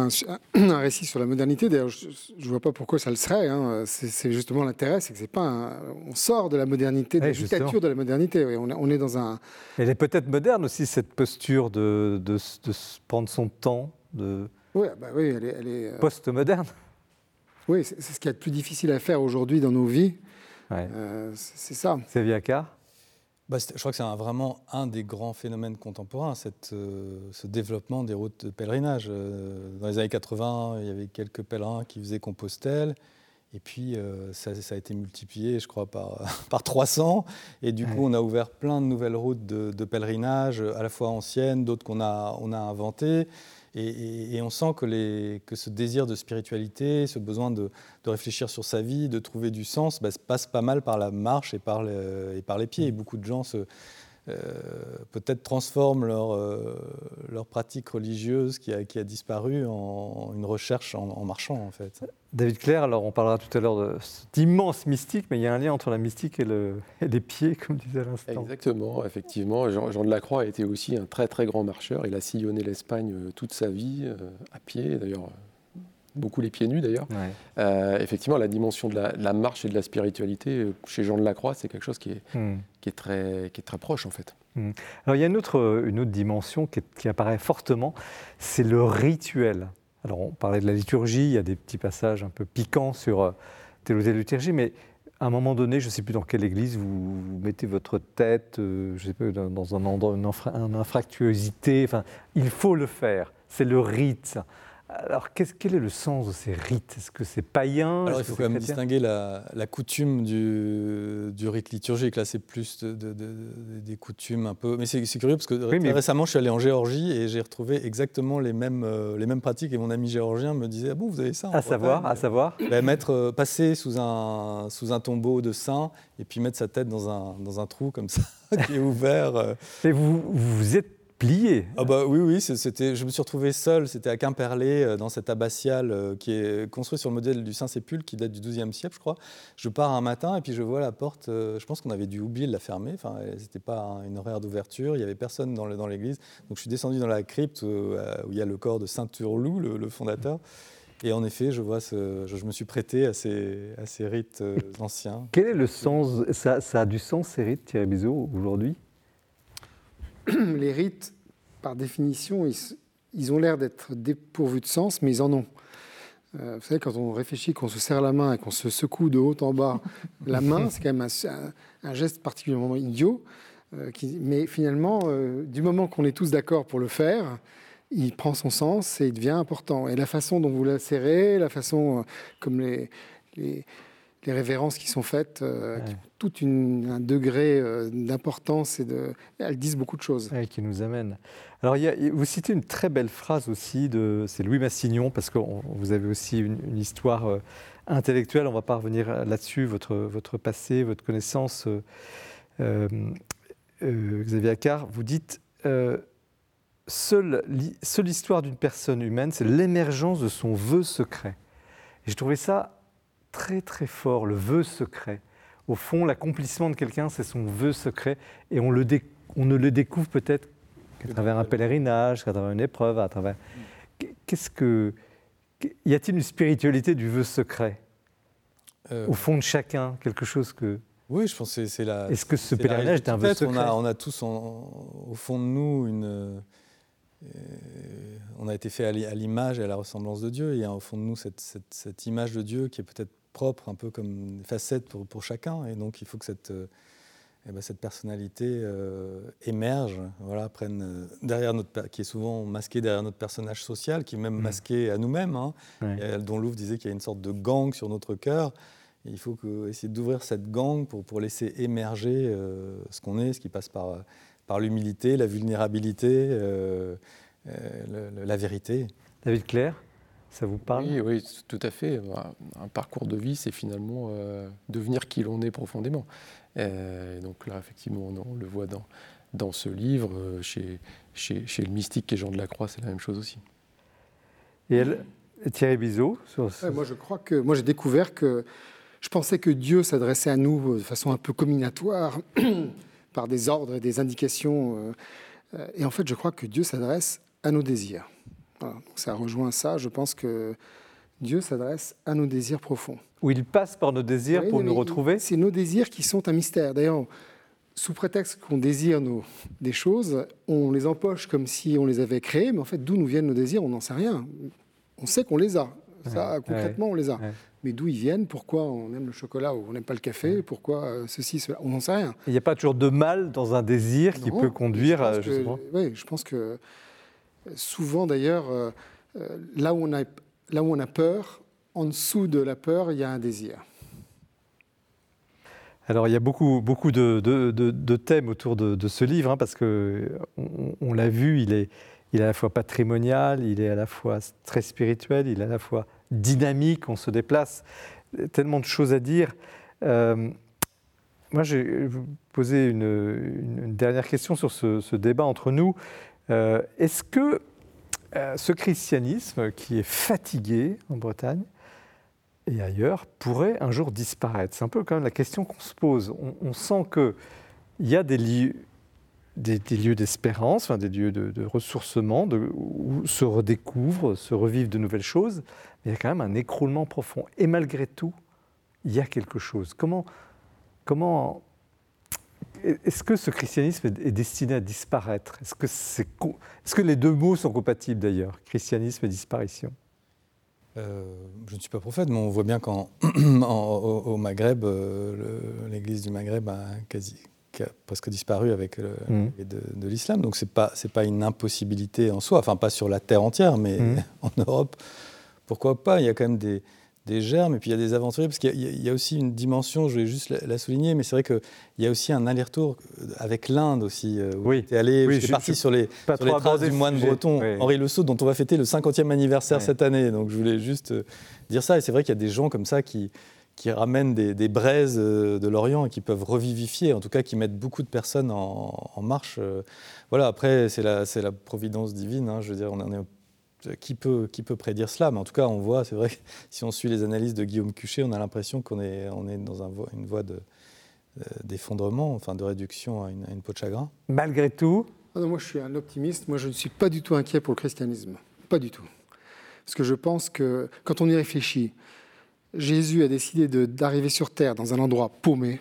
un, récit sur la modernité. D'ailleurs, je ne vois pas pourquoi ça le serait. Hein. C'est justement l'intérêt, c'est que c'est pas. on sort de la modernité, de la dictature de la modernité. On, est dans un. Elle est peut-être moderne aussi cette posture de, de, de, prendre son temps, de. Oui, bah oui, elle est. Elle est euh, Post-moderne. Oui, c'est ce qui est le plus difficile à faire aujourd'hui dans nos vies. Euh, c'est ça. C'est Viacar bah, je crois que c'est vraiment un des grands phénomènes contemporains, cette, euh, ce développement des routes de pèlerinage. Euh, dans les années 80, il y avait quelques pèlerins qui faisaient Compostelle. Et puis, euh, ça, a été multiplié, je crois, par, [LAUGHS] par 300. Et du coup, on a ouvert plein de nouvelles routes de, de pèlerinage, à la fois anciennes, d'autres qu'on a, on a inventées. Et, on sent que, ce désir de spiritualité, ce besoin de, réfléchir sur sa vie, de trouver du sens, bah, passe pas mal par la marche et par, et par les pieds. Et beaucoup de gens se, peut-être transforment leur, euh, leur pratique religieuse qui a, qui a, disparu en une recherche en, marchant en fait. David Claire, alors on parlera tout à l'heure de cet immense mystique, mais il y a un lien entre la mystique et, le, les pieds, comme disait à l'instant. Exactement, effectivement. Jean, Jean, de la Croix a été aussi un très très grand marcheur. Il a sillonné l'Espagne euh, toute sa vie, à pied d'ailleurs beaucoup les pieds nus d'ailleurs. Euh, effectivement, la dimension de la, marche et de la spiritualité euh, chez Jean de la Croix, c'est quelque chose qui est, hmm. qui, est très, qui est très proche en fait. Hmm. Alors il y a une autre, une autre dimension qui, apparaît fortement, c'est le rituel. Alors on parlait de la liturgie, il y a des petits passages un peu piquants sur euh, telle ou telle liturgie, mais à un moment donné, je ne sais plus dans quelle église, vous, mettez votre tête, je sais pas, dans un endroit, une, infractuosité. Enfin, il faut le faire. C'est le rite. Alors, quel est le sens de ces rites? Est-ce que c'est païen? Alors, il faut quand même distinguer la, coutume du, rite liturgique. Là, c'est plus des coutumes un peu. Mais c'est curieux parce que récemment, je suis allé en Géorgie et j'ai retrouvé exactement les mêmes, euh, les mêmes pratiques. Et mon ami géorgien me disait Ah bon, vous avez ça À savoir, à savoir bah, mettre, euh, Passer sous un, sous un tombeau de saint et puis mettre sa tête dans un, dans un trou comme ça, [LAUGHS] qui est ouvert. Euh. Et vous, vous êtes ah bah oui, oui, c'était, je me suis retrouvé seul, c'était à Quimperlé, euh, dans cette abbatiale euh, qui est construite sur le modèle du Saint-Sépulcre, qui date du XIIe siècle, je crois. Je pars un matin et puis je vois la porte, euh, je pense qu'on avait dû oublier de la fermer, enfin, c'était pas une horaire d'ouverture, il n'y avait personne dans, dans l'église. Donc je suis descendu dans la crypte où, il y a le corps de Saint Turlou, le, fondateur. Et en effet, je, vois ce, je, me suis prêté à ces, à ces rites anciens. Quel est le sens ça, ça a du sens, ces rites, Thierry Bizot, aujourd'hui? [CLEARS THROAT] les rites, par définition, ils, ont l'air d'être dépourvus de sens, mais ils en ont. Euh, vous savez, quand on réfléchit, qu'on se serre la main et qu'on se secoue de haut en bas la main, [LAUGHS] c'est quand même un, geste particulièrement idiot. Euh, mais finalement, euh, du moment qu'on est tous d'accord pour le faire, il prend son sens et il devient important. Et la façon dont vous la serrez, la façon comme les, les les révérences qui sont faites, euh, tout un degré euh, d'importance et de, elles disent beaucoup de choses. qui nous amènent. Alors, vous citez une très belle phrase aussi de, c'est Louis Massignon, parce que vous avez aussi une, histoire euh, intellectuelle. On va pas revenir là-dessus, votre votre passé, votre connaissance. Xavier Accard, vous dites. Seule, seule histoire d'une personne humaine, c'est l'émergence de son vœu secret. Et j'ai trouvé ça très très fort, le vœu secret. Au fond, l'accomplissement de quelqu'un, c'est son vœu secret, et on, le on ne le découvre peut-être qu'à travers un pèlerinage, qu'à travers une épreuve, à travers... Qu'est-ce que... Y a-t-il une spiritualité du vœu secret? Euh, Au fond de chacun, quelque chose que... Oui, je pense que c'est la... Est-ce que ce pèlerinage est un vœu secret on a, on a tous au fond de nous une on a été fait à l'image et à la ressemblance de Dieu. Il y a au fond de nous cette, cette image de Dieu qui est peut-être propre, un peu comme une facette pour, pour, chacun. Et donc, il faut que cette, euh, eh ben, cette personnalité euh, émerge, voilà, prenne euh, derrière notre, qui est souvent masquée derrière notre personnage social, qui est même mm. masqué à nous-mêmes. Hein, dont Louvre disait qu'il y a une sorte de gang sur notre cœur. il faut que, essayer d'ouvrir cette gang pour, pour laisser émerger ce qu'on est, ce qui passe par, par l'humilité, la vulnérabilité, la vérité. David Claire ça vous parle? Oui, oui, tout à fait. Un parcours de vie, c'est finalement euh, devenir qui l'on est profondément. donc là, effectivement, on, le voit dans, dans ce livre, chez, chez, chez, le mystique et Jean de la Croix, c'est la même chose aussi. Et elle, Thierry Bizot Moi, je crois que moi j'ai découvert que je pensais que Dieu s'adressait à nous de façon un peu combinatoire, [CLEARS THROAT] par des ordres et des indications. Et en fait, je crois que Dieu s'adresse à nos désirs. Ça rejoint ça. Je pense que Dieu s'adresse à nos désirs profonds. Où il passe par nos désirs pour nous retrouver C'est nos désirs qui sont un mystère. D'ailleurs, sous prétexte qu'on désire nos, des choses, on les empoche comme si on les avait créées, mais en fait, d'où nous viennent nos désirs, on n'en sait rien. On sait qu'on les a. Ça, concrètement, on les a. Mais d'où ils viennent, pourquoi on aime le chocolat ou on n'aime pas le café, pourquoi euh, ceci, cela, on n'en sait rien. Il n'y a pas toujours de mal dans un désir qui peut conduire à. oui, je pense que souvent d'ailleurs, euh, euh, là, où on a, peur, en dessous de la peur, il y a un désir. Alors il y a beaucoup, beaucoup de, thèmes autour de, ce livre, hein, parce que on, l'a vu, il est, à la fois patrimonial, il est à la fois très spirituel, il est à la fois dynamique, on se déplace, tellement de choses à dire. Euh, moi, vous poser une, une, dernière question sur ce, débat entre nous. Euh, est-ce que euh, ce christianisme qui est fatigué en Bretagne et ailleurs pourrait un jour disparaître? C'est un peu quand même la question qu'on se pose. On, sent qu'il y a des lieux, des, lieux d'espérance, des lieux de, ressourcement, de, où se redécouvrent, se revivent de nouvelles choses, mais il y a quand même un écroulement profond. Et malgré tout, il y a quelque chose. Comment, comment est-ce que ce christianisme est destiné à disparaître? Est-ce que, les deux mots sont compatibles d'ailleurs, christianisme et disparition? Euh, je ne suis pas prophète, mais on voit bien qu'au [CLEARS THROAT] Maghreb, euh, l'Église du Maghreb a, quasi, a presque disparu avec le, mmh. de, de, l'islam. Donc ce n'est pas, pas une impossibilité en soi, enfin pas sur la terre entière, mais mmh. [LAUGHS] en Europe, pourquoi pas? Il y a quand même des, des germes, et puis il y a des aventuriers, parce qu'il y, a aussi une dimension, je vais juste la, souligner, mais c'est vrai qu'il y a aussi un aller-retour avec l'Inde aussi. Euh, oui. Tu es allé, oui, parti sur les, sur les traces du moine breton, Henri Le Sceau, dont on va fêter le 50e anniversaire cette année. Donc je voulais juste euh, dire ça, et c'est vrai qu'il y a des gens comme ça qui, qui ramènent des, braises euh, de l'Orient et qui peuvent revivifier, en tout cas qui mettent beaucoup de personnes en, marche. Voilà, après, c'est la, la providence divine, hein, je veux dire, on en est qui peut, qui peut prédire cela Mais en tout cas, on voit, c'est vrai que [LAUGHS] si on suit les analyses de Guillaume Cuchet, on a l'impression qu'on est, on est dans un, une voie de, euh, d'effondrement, enfin de réduction à une, à une, peau de chagrin. Malgré tout ah Moi, je suis un optimiste. Moi, je ne suis pas du tout inquiet pour le christianisme. Pas du tout. Parce que je pense que quand on y réfléchit, Jésus a décidé d'arriver sur Terre dans un endroit paumé,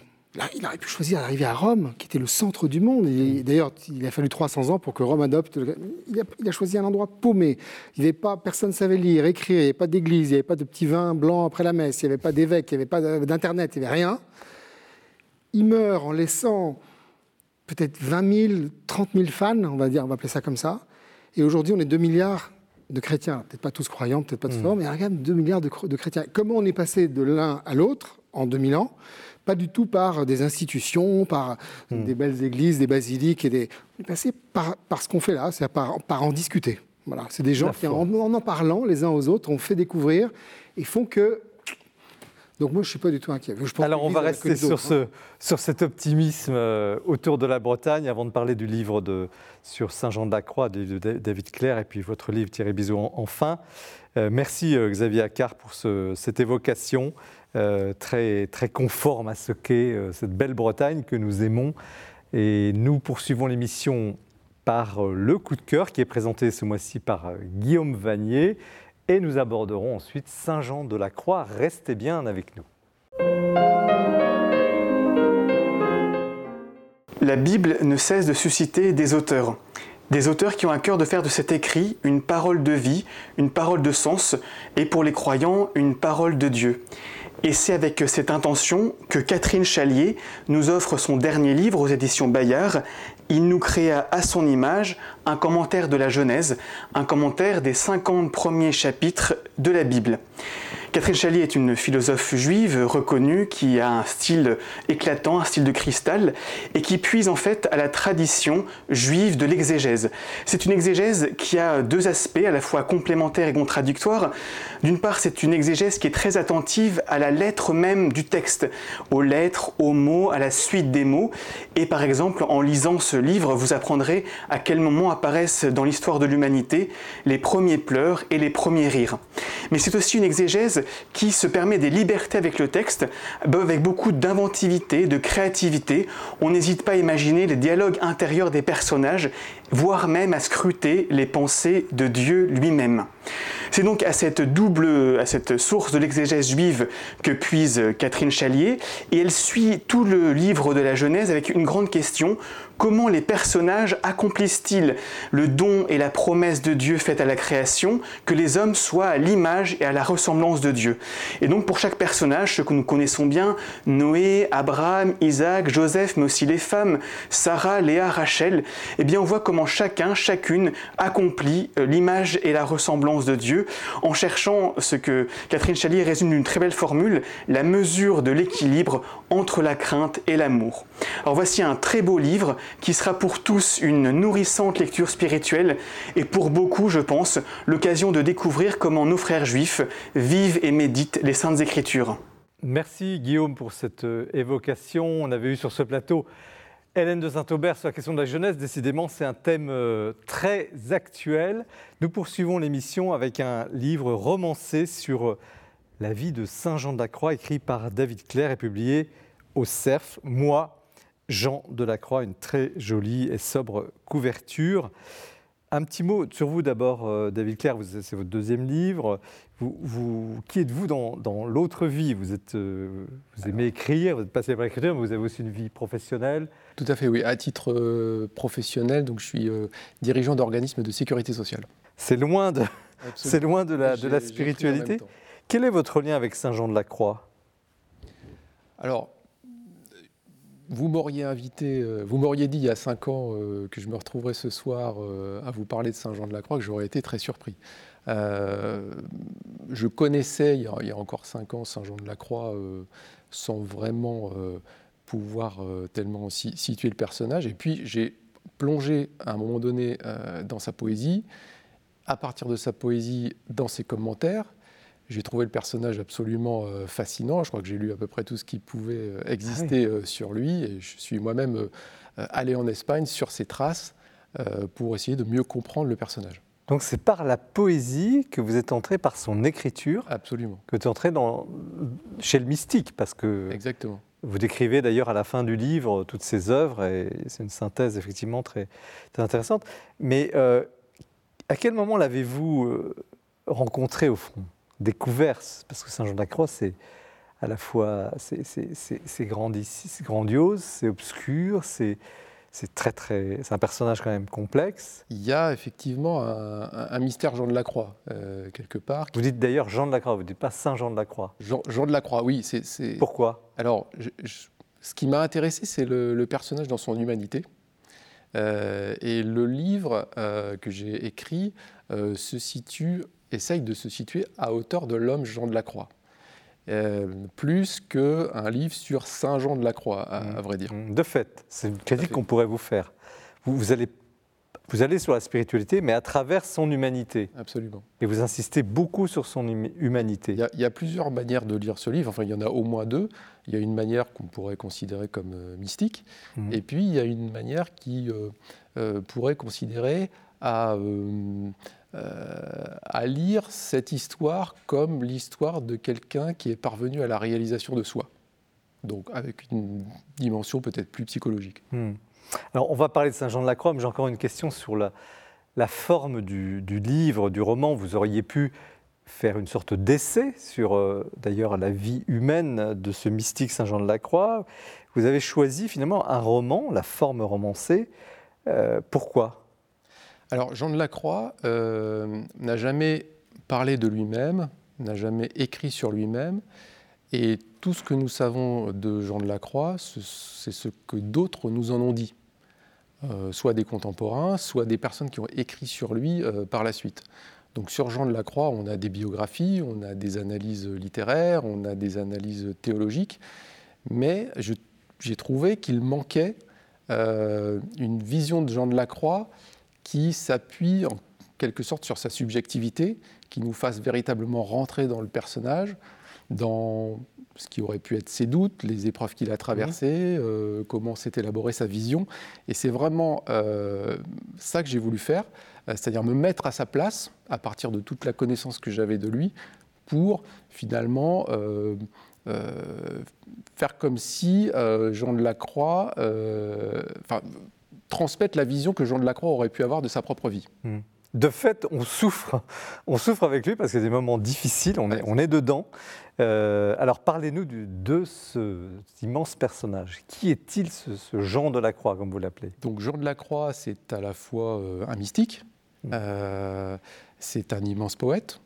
il aurait pu choisir d'arriver à Rome, qui était le centre du monde. D'ailleurs, il a fallu 300 ans pour que Rome adopte. Il a, choisi un endroit paumé. Il avait pas, personne ne savait lire, écrire, il n'y avait pas d'église, il n'y avait pas de petit vin blanc après la messe, il n'y avait pas d'évêque, il n'y avait pas d'internet, il n'y avait rien. Il meurt en laissant peut-être 20 000, 30 000 fans, on va dire, on va appeler ça comme ça. Et aujourd'hui, on est 2 milliards de chrétiens, peut-être pas tous croyants, peut-être pas tous mmh. mais il y a 2 milliards de, de chrétiens. Comment on est passé de l'un à l'autre? En 2000 ans pas du tout par des institutions, par hmm. des belles églises, des basiliques. Et des... On est passé par, par ce qu'on fait là, c'est par, par en discuter. Voilà, c'est des gens qui, en, en, parlant les uns aux autres, ont fait découvrir et font que. Donc moi, je ne suis pas du tout inquiet. Alors on va rester sur, ce, hein. sur cet optimisme euh, autour de la Bretagne avant de parler du livre de, sur Saint-Jean de la Croix de, David Claire et puis votre livre Thierry Bizot enfin. Euh, merci euh, Xavier Accard pour ce, cette évocation. Euh, très, très conforme à ce qu'est euh, cette belle Bretagne que nous aimons. Et nous poursuivons l'émission par euh, le coup de cœur qui est présenté ce mois-ci par Guillaume Vanier. Et nous aborderons ensuite Saint-Jean de la Croix. Restez bien avec nous. La Bible ne cesse de susciter des auteurs. Des auteurs qui ont un cœur de faire de cet écrit une parole de vie, une parole de sens, et pour les croyants, une parole de Dieu. Et c'est avec cette intention que Catherine Chalier nous offre son dernier livre aux éditions Bayard. Il nous créa à son image un commentaire de la Genèse, un commentaire des 50 premiers chapitres de la Bible. Catherine Chalier est une philosophe juive reconnue qui a un style éclatant, un style de cristal, et qui puise en fait à la tradition juive de l'exégèse. C'est une exégèse qui a deux aspects, à la fois complémentaires et contradictoires. D'une part, c'est une exégèse qui est très attentive à la lettre même du texte, aux lettres, aux mots, à la suite des mots. Et par exemple, en lisant ce livre, vous apprendrez à quel moment apparaissent dans l'histoire de l'humanité les premiers pleurs et les premiers rires. Mais c'est aussi une exégèse qui se permet des libertés avec le texte, avec beaucoup d'inventivité, de créativité. On n'hésite pas à imaginer les dialogues intérieurs des personnages, voire même à scruter les pensées de Dieu lui-même. C'est donc à cette double, à cette source de l'exégèse juive que puise Catherine Chalier, et elle suit tout le livre de la Genèse avec une grande question Comment les personnages accomplissent-ils le don et la promesse de Dieu faite à la création, que les hommes soient à l'image et à la ressemblance de Dieu. Et donc pour chaque personnage, ce que nous connaissons bien, Noé, Abraham, Isaac, Joseph, mais aussi les femmes, Sarah, Léa, Rachel, eh bien on voit comment chacun, chacune accomplit euh, l'image et la ressemblance de Dieu en cherchant ce que Catherine Chalier résume d'une très belle formule, la mesure de l'équilibre entre la crainte et l'amour. Alors voici un très beau livre qui sera pour tous une nourrissante lecture spirituelle et pour beaucoup, je pense, l'occasion de découvrir comment nos frères juifs vivent et méditent les saintes écritures. Merci Guillaume pour cette euh, évocation. On avait eu sur ce plateau Hélène de Saint-Aubert sur la question de la jeunesse. Décidément, c'est un thème euh, très actuel. Nous poursuivons l'émission avec un livre romancé sur euh, la vie de Saint Jean de la Croix, écrit par David Claire et publié au CERF. Moi, Jean Delacroix, une très jolie et sobre couverture. Un petit mot sur vous d'abord, euh, David Claire, c'est votre deuxième livre. Vous, qui êtes-vous dans, l'autre vie? Vous, êtes, euh, vous aimez écrire, vous êtes passé par l'écriture, mais vous avez aussi une vie professionnelle Tout à fait, oui. À titre euh, professionnel, donc je suis dirigeant d'organisme de sécurité sociale. C'est loin de, [LAUGHS] c'est loin de la, de la spiritualité. Quel est votre lien avec Saint Jean de la Croix? Alors, vous m'auriez invité, euh, vous m'auriez dit il y a cinq ans euh, que je me retrouverais ce soir euh, à vous parler de Saint-Jean-de-la-Croix, que j'aurais été très surpris. je connaissais il y, a, encore cinq ans Saint-Jean-de-la-Croix sans vraiment pouvoir tellement situer le personnage. Et puis j'ai plongé à un moment donné dans sa poésie, à partir de sa poésie dans ses commentaires, j'ai trouvé le personnage absolument euh, fascinant. Je crois que j'ai lu à peu près tout ce qui pouvait euh, exister ah euh, sur lui. Et je suis moi-même allé en Espagne sur ses traces pour essayer de mieux comprendre le personnage. Donc c'est par la poésie que vous êtes entré, par son écriture, Absolument. que vous êtes entré dans, chez le mystique, parce que Exactement. vous décrivez d'ailleurs à la fin du livre toutes ses œuvres, et c'est une synthèse effectivement très, très intéressante. Mais à quel moment l'avez-vous rencontré au fond? Découvert, parce que Saint-Jean de la Croix, c'est à la fois c'est grandiose, c'est obscur, c'est très très, c'est un personnage quand même complexe. Il y a effectivement un, mystère Jean de la Croix euh, quelque part. Vous dites d'ailleurs Jean de la Croix, vous ne dites pas Saint Jean de la Croix. Jean, de la Croix, oui. c'est Pourquoi? Alors, ce qui m'a intéressé, c'est le, personnage dans son humanité. Euh, et le livre euh, que j'ai écrit se situe essaye de se situer à hauteur de l'homme Jean de la Croix. Euh, plus qu'un livre sur Saint Jean de la Croix, à, vrai dire. Mmh. De fait, c'est une critique qu'on pourrait vous faire. Vous, allez, vous allez sur la spiritualité, mais à travers son humanité. Absolument. Et vous insistez beaucoup sur son humanité. Il y, a, plusieurs manières de lire ce livre, enfin il y en a au moins deux. Il y a une manière qu'on pourrait considérer comme euh, mystique, mmh. et puis il y a une manière qui euh, pourrait considérer à à lire cette histoire comme l'histoire de quelqu'un qui est parvenu à la réalisation de soi. Donc avec une dimension peut-être plus psychologique. Hmm. Alors on va parler de Saint Jean de la Croix, mais j'ai encore une question sur la, forme du, livre, du roman. Vous auriez pu faire une sorte d'essai sur euh, d'ailleurs la vie humaine de ce mystique Saint Jean de la Croix. Vous avez choisi finalement un roman, la forme romancée. Euh, pourquoi? Alors Jean de la Croix euh, n'a jamais parlé de lui-même, n'a jamais écrit sur lui-même, et tout ce que nous savons de Jean de la Croix, c'est ce que d'autres nous en ont dit, euh, soit des contemporains, soit des personnes qui ont écrit sur lui euh, par la suite. Donc sur Jean de la Croix, on a des biographies, on a des analyses littéraires, on a des analyses théologiques, mais j'ai trouvé qu'il manquait une vision de Jean de la Croix qui s'appuie en quelque sorte sur sa subjectivité, qui nous fasse véritablement rentrer dans le personnage, dans ce qui aurait pu être ses doutes, les épreuves qu'il a traversées, euh, comment s'est élaborée sa vision. Et c'est vraiment euh, ça que j'ai voulu faire, euh, c'est-à-dire me mettre à sa place, à partir de toute la connaissance que j'avais de lui, pour finalement faire comme si Jean de la Croix, enfin, transmettre la vision que Jean de la Croix aurait pu avoir de sa propre vie. Mmh de fait, on souffre. On souffre avec lui parce que c'est des moments difficiles, on est, on est dedans. Euh, alors parlez-nous de ce immense personnage. Qui est-il, ce, Jean de la Croix, comme vous l'appelez? Donc Jean de la Croix, c'est à la fois euh, un mystique, mm. euh, c'est un immense poète,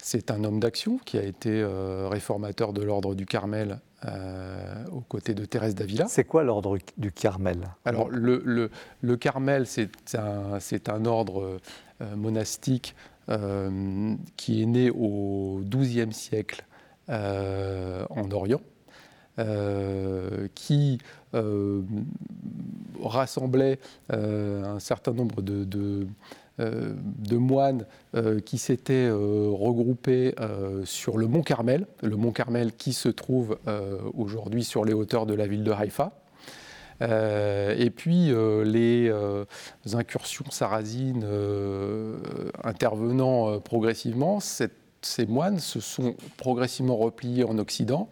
c'est un homme d'action qui a été réformateur de l'ordre du Carmel aux côtés de Thérèse d'Avila. C'est quoi l'ordre du Carmel? Alors le, le Carmel, c'est un, un, ordre euh, monastique euh, qui est né au XIIe siècle euh, en Orient. qui rassemblait un certain nombre de, de, moines qui s'étaient regroupés sur le mont Carmel, le mont Carmel qui se trouve aujourd'hui sur les hauteurs de la ville de Haïfa. Euh, et puis euh, les euh, incursions sarrasines intervenant progressivement, ces moines se sont progressivement repliés en Occident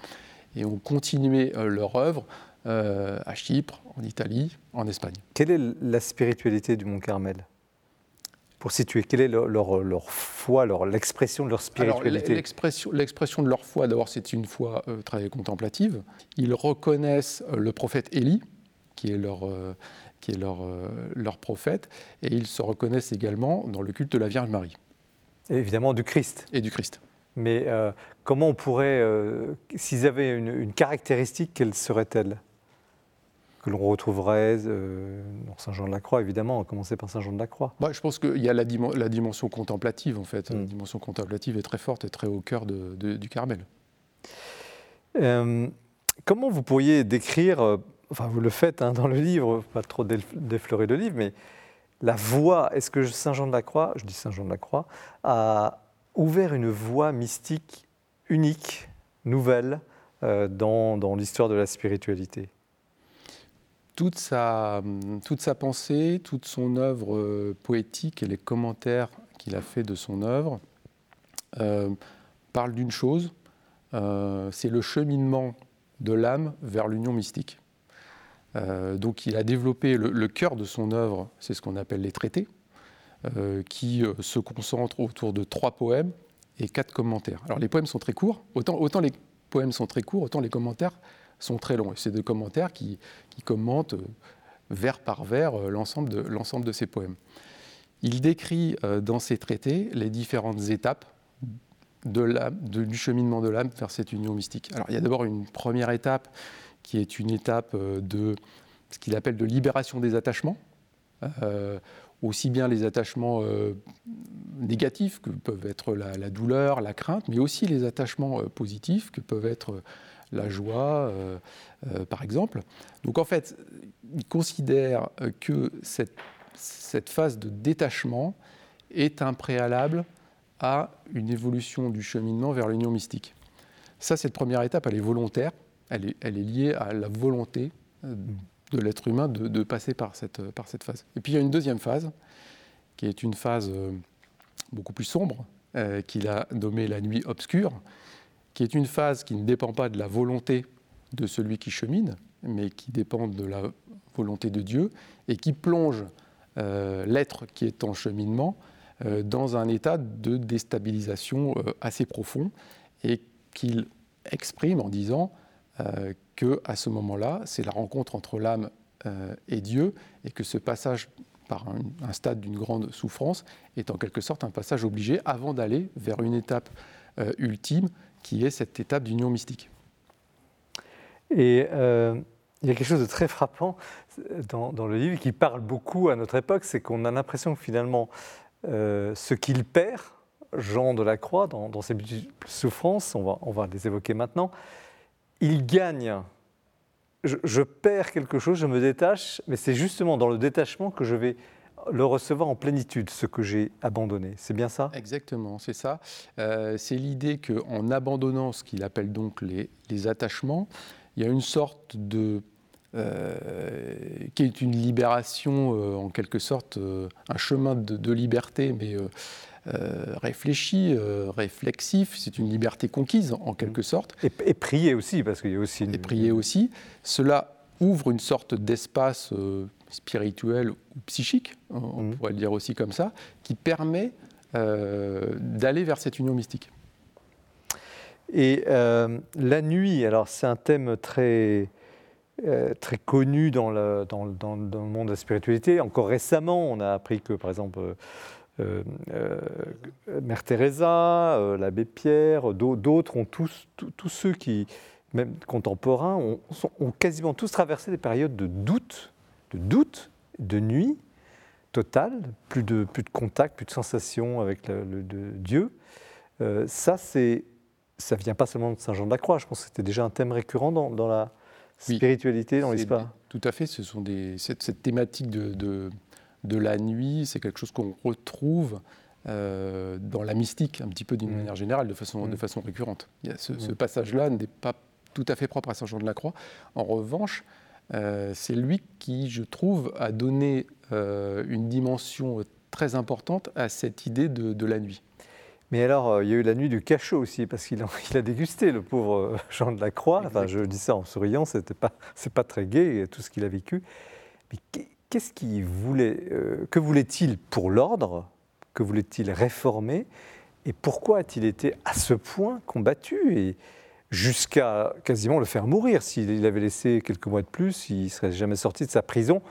et ont continué leur œuvre à Chypre, en Italie, en Espagne. Quelle est la spiritualité du Mont Carmel? Pour situer, quelle est leur, leur, foi, l'expression de leur spiritualité L'expression de leur foi, d'abord, c'est une foi très contemplative. Ils reconnaissent le prophète Élie, qui est leur, euh, qui est leur, euh, leur prophète, et ils se reconnaissent également dans le culte de la Vierge Marie. Et évidemment du Christ. Et du Christ. Mais euh, comment on pourrait, s'ils avaient une, caractéristique, quelle serait-elle? Que l'on retrouverait dans Saint Jean de la Croix, évidemment, à commencer par Saint Jean de la Croix. Bah, je pense qu'il y a la, la, dimension contemplative, en fait. La mm. dimension contemplative est très forte et très au cœur de, du Carmel. comment vous pourriez décrire enfin vous le faites hein, dans le livre, pas trop déflorer le livre, mais la voie, est-ce que Saint Jean de la Croix, je dis Saint Jean de la Croix, a ouvert une voie mystique unique, nouvelle, euh, dans, dans l'histoire de la spiritualité? Toute sa, pensée, toute son œuvre euh, poétique et les commentaires qu'il a fait de son œuvre euh, parlent d'une chose, c'est le cheminement de l'âme vers l'union mystique. Euh, donc il a développé le, cœur de son œuvre, c'est ce qu'on appelle les traités, euh, qui euh, se concentrent autour de trois poèmes et quatre commentaires. Alors les poèmes sont très courts, autant les poèmes sont très courts, autant les commentaires sont très longs. Et c'est des commentaires qui, commentent vers par vers l'ensemble de, l'ensemble de ces poèmes. Il décrit dans ses traités les différentes étapes de du cheminement de l'âme vers cette union mystique. Alors il y a d'abord une première étape qui est une étape euh, de ce qu'il appelle de libération des attachements, euh, aussi bien les attachements euh, négatifs que peuvent être la, douleur, la crainte, mais aussi les attachements positifs que peuvent être la joie, par exemple. Donc en fait, il considère que cette, phase de détachement est un préalable à une évolution du cheminement vers l'union mystique. Ça, cette première étape, elle est volontaire elle est, liée à la volonté euh, de l'être humain de, passer par cette, phase. Et puis il y a une deuxième phase, qui est une phase euh, beaucoup plus sombre, euh, qu'il a nommée la nuit obscure, qui est une phase qui ne dépend pas de la volonté de celui qui chemine, mais qui dépend de la volonté de Dieu, et qui plonge l'être qui est en cheminement dans un état de déstabilisation assez profond, et qu'il exprime en disant euh, que à ce moment-là, c'est la rencontre entre l'âme euh, et Dieu, et que ce passage par un, stade d'une grande souffrance est en quelque sorte un passage obligé avant d'aller vers une étape euh, ultime, qui est cette étape d'union mystique. Et il y a quelque chose de très frappant dans, dans, le livre qui parle beaucoup à notre époque, c'est qu'on a l'impression que finalement, ce qu'il perd, Jean de la Croix, dans, ses souffrances, on va, les évoquer maintenant, il gagne. Je perds quelque chose, je me détache, mais c'est justement dans le détachement que je vais le recevoir en plénitude, ce que j'ai abandonné. C'est bien ça? Exactement, c'est ça. Euh, c'est l'idée qu'en abandonnant ce qu'il appelle donc les, les, attachements, il y a une sorte de... Euh, qui est une libération, euh, en quelque sorte, un chemin de, de liberté, mais réfléchi, réflexif. C'est une liberté conquise, en quelque sorte. Et, et prier aussi, parce qu'il y a aussi... Une... Et prier aussi. Cela ouvre une sorte d'espace spirituel ou psychique, on mmh. pourrait le dire aussi comme ça, qui permet euh, d'aller vers cette union mystique. Et euh, la nuit, alors c'est un thème très, euh, très connu dans le, dans, dans, dans le, monde de la spiritualité. Encore récemment, on a appris que, par exemple, euh, Mère Teresa, l'abbé Pierre, d'autres ont tous, tous, tous, ceux qui, même contemporains, ont, ont quasiment tous traversé des périodes de doute de doute, de nuit totale, plus de, plus de contact, plus de sensation avec le, le de Dieu. Euh, ça, c'est, ça vient pas seulement de Saint Jean de la Croix. Je pense que c'était déjà un thème récurrent dans, dans la spiritualité, oui, dans l'histoire. Tout à fait. Ce sont des, cette, cette thématique de, de, de, la nuit, c'est quelque chose qu'on retrouve euh, dans la mystique, un petit peu d'une mmh. manière générale, de façon, mmh. de façon récurrente. Il y a ce, mmh. ce passage-là n'est pas tout à fait propre à Saint Jean de la Croix. En revanche, euh, c'est lui qui, je trouve, a donné euh, une dimension très importante à cette idée de, de la nuit. Mais alors, euh, il y a eu la nuit du cachot aussi, parce qu'il a, [LAUGHS] il a, dégusté, le pauvre Jean de la Croix. Enfin, je dis ça en souriant, ce n'est pas, pas très gai, tout ce qu'il a vécu. Mais qu'est-ce qu'il voulait Que voulait-il pour l'ordre? Que voulait-il réformer? Et pourquoi a-t-il été à ce point combattu? Et, jusqu'à quasiment le faire mourir. S'il avait laissé quelques mois de plus, il ne serait jamais sorti de sa prison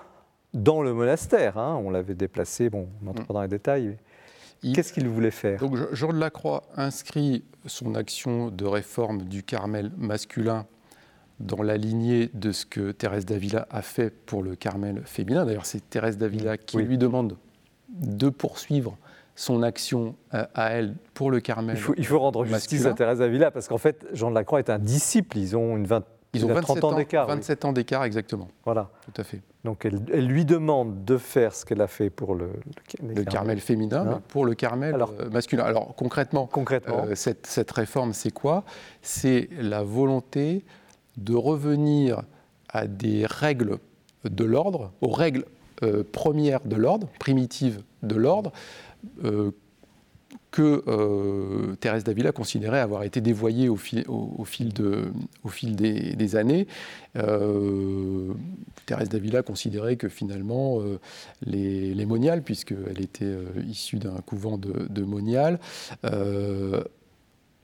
dans le monastère. Hein. On l'avait déplacé, bon, on n'entre pas dans les détails. Qu'est-ce qu'il voulait faire? Donc Jean de Lacroix inscrit son action de réforme du Carmel masculin dans la lignée de ce que Thérèse d'Avila a fait pour le Carmel féminin. D'ailleurs, c'est Thérèse d'Avila qui oui. lui demande de poursuivre son action à elle pour le Carmel. Il faut, il faut rendre justice à Thérèse Avila parce qu'en fait, Jean de la Croix est un disciple. Ils ont une 20, ils ont 30 ans d'écart. 27 oui. ans d'écart, exactement. Voilà. Tout à fait. Donc elle, elle lui demande de faire ce qu'elle a fait pour le, le, le Carmel féminin, hein pour le Carmel Alors, masculin. Alors concrètement, concrètement. Euh, cette, cette, réforme, c'est quoi? C'est la volonté de revenir à des règles de l'ordre, aux règles euh, premières de l'ordre, primitives de l'ordre, euh, que euh, Thérèse d'Avila considérait avoir été dévoyée au fil, des, années. Euh, Thérèse d'Avila considérait que finalement euh, les, les moniales, puisqu'elle était euh, issue d'un couvent de, moniales, euh,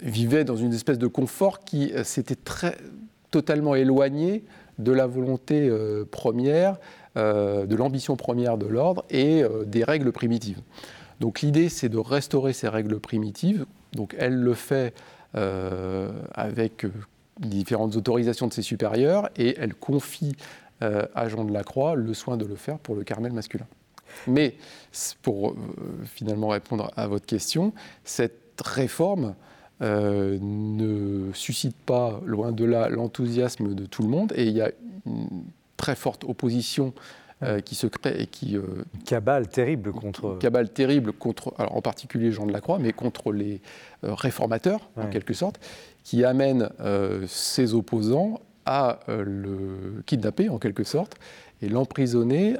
vivaient dans une espèce de confort qui s'était totalement éloigné de la volonté première, de l'ambition première de l'ordre et des règles primitives. Donc l'idée, c'est de restaurer ces règles primitives. Donc elle le fait euh, avec différentes autorisations de ses supérieurs et elle confie euh, à Jean de la Croix le soin de le faire pour le Carmel masculin. Mais pour euh, finalement répondre à votre question, cette réforme euh, ne suscite pas, loin de là, l'enthousiasme de tout le monde et il y a une très forte opposition euh, qui se crée et qui euh, cabale terrible contre cabale terrible contre alors en particulier Jean de la Croix mais contre les euh, réformateurs ouais. en quelque sorte qui amène ses opposants à le kidnapper en quelque sorte et l'emprisonner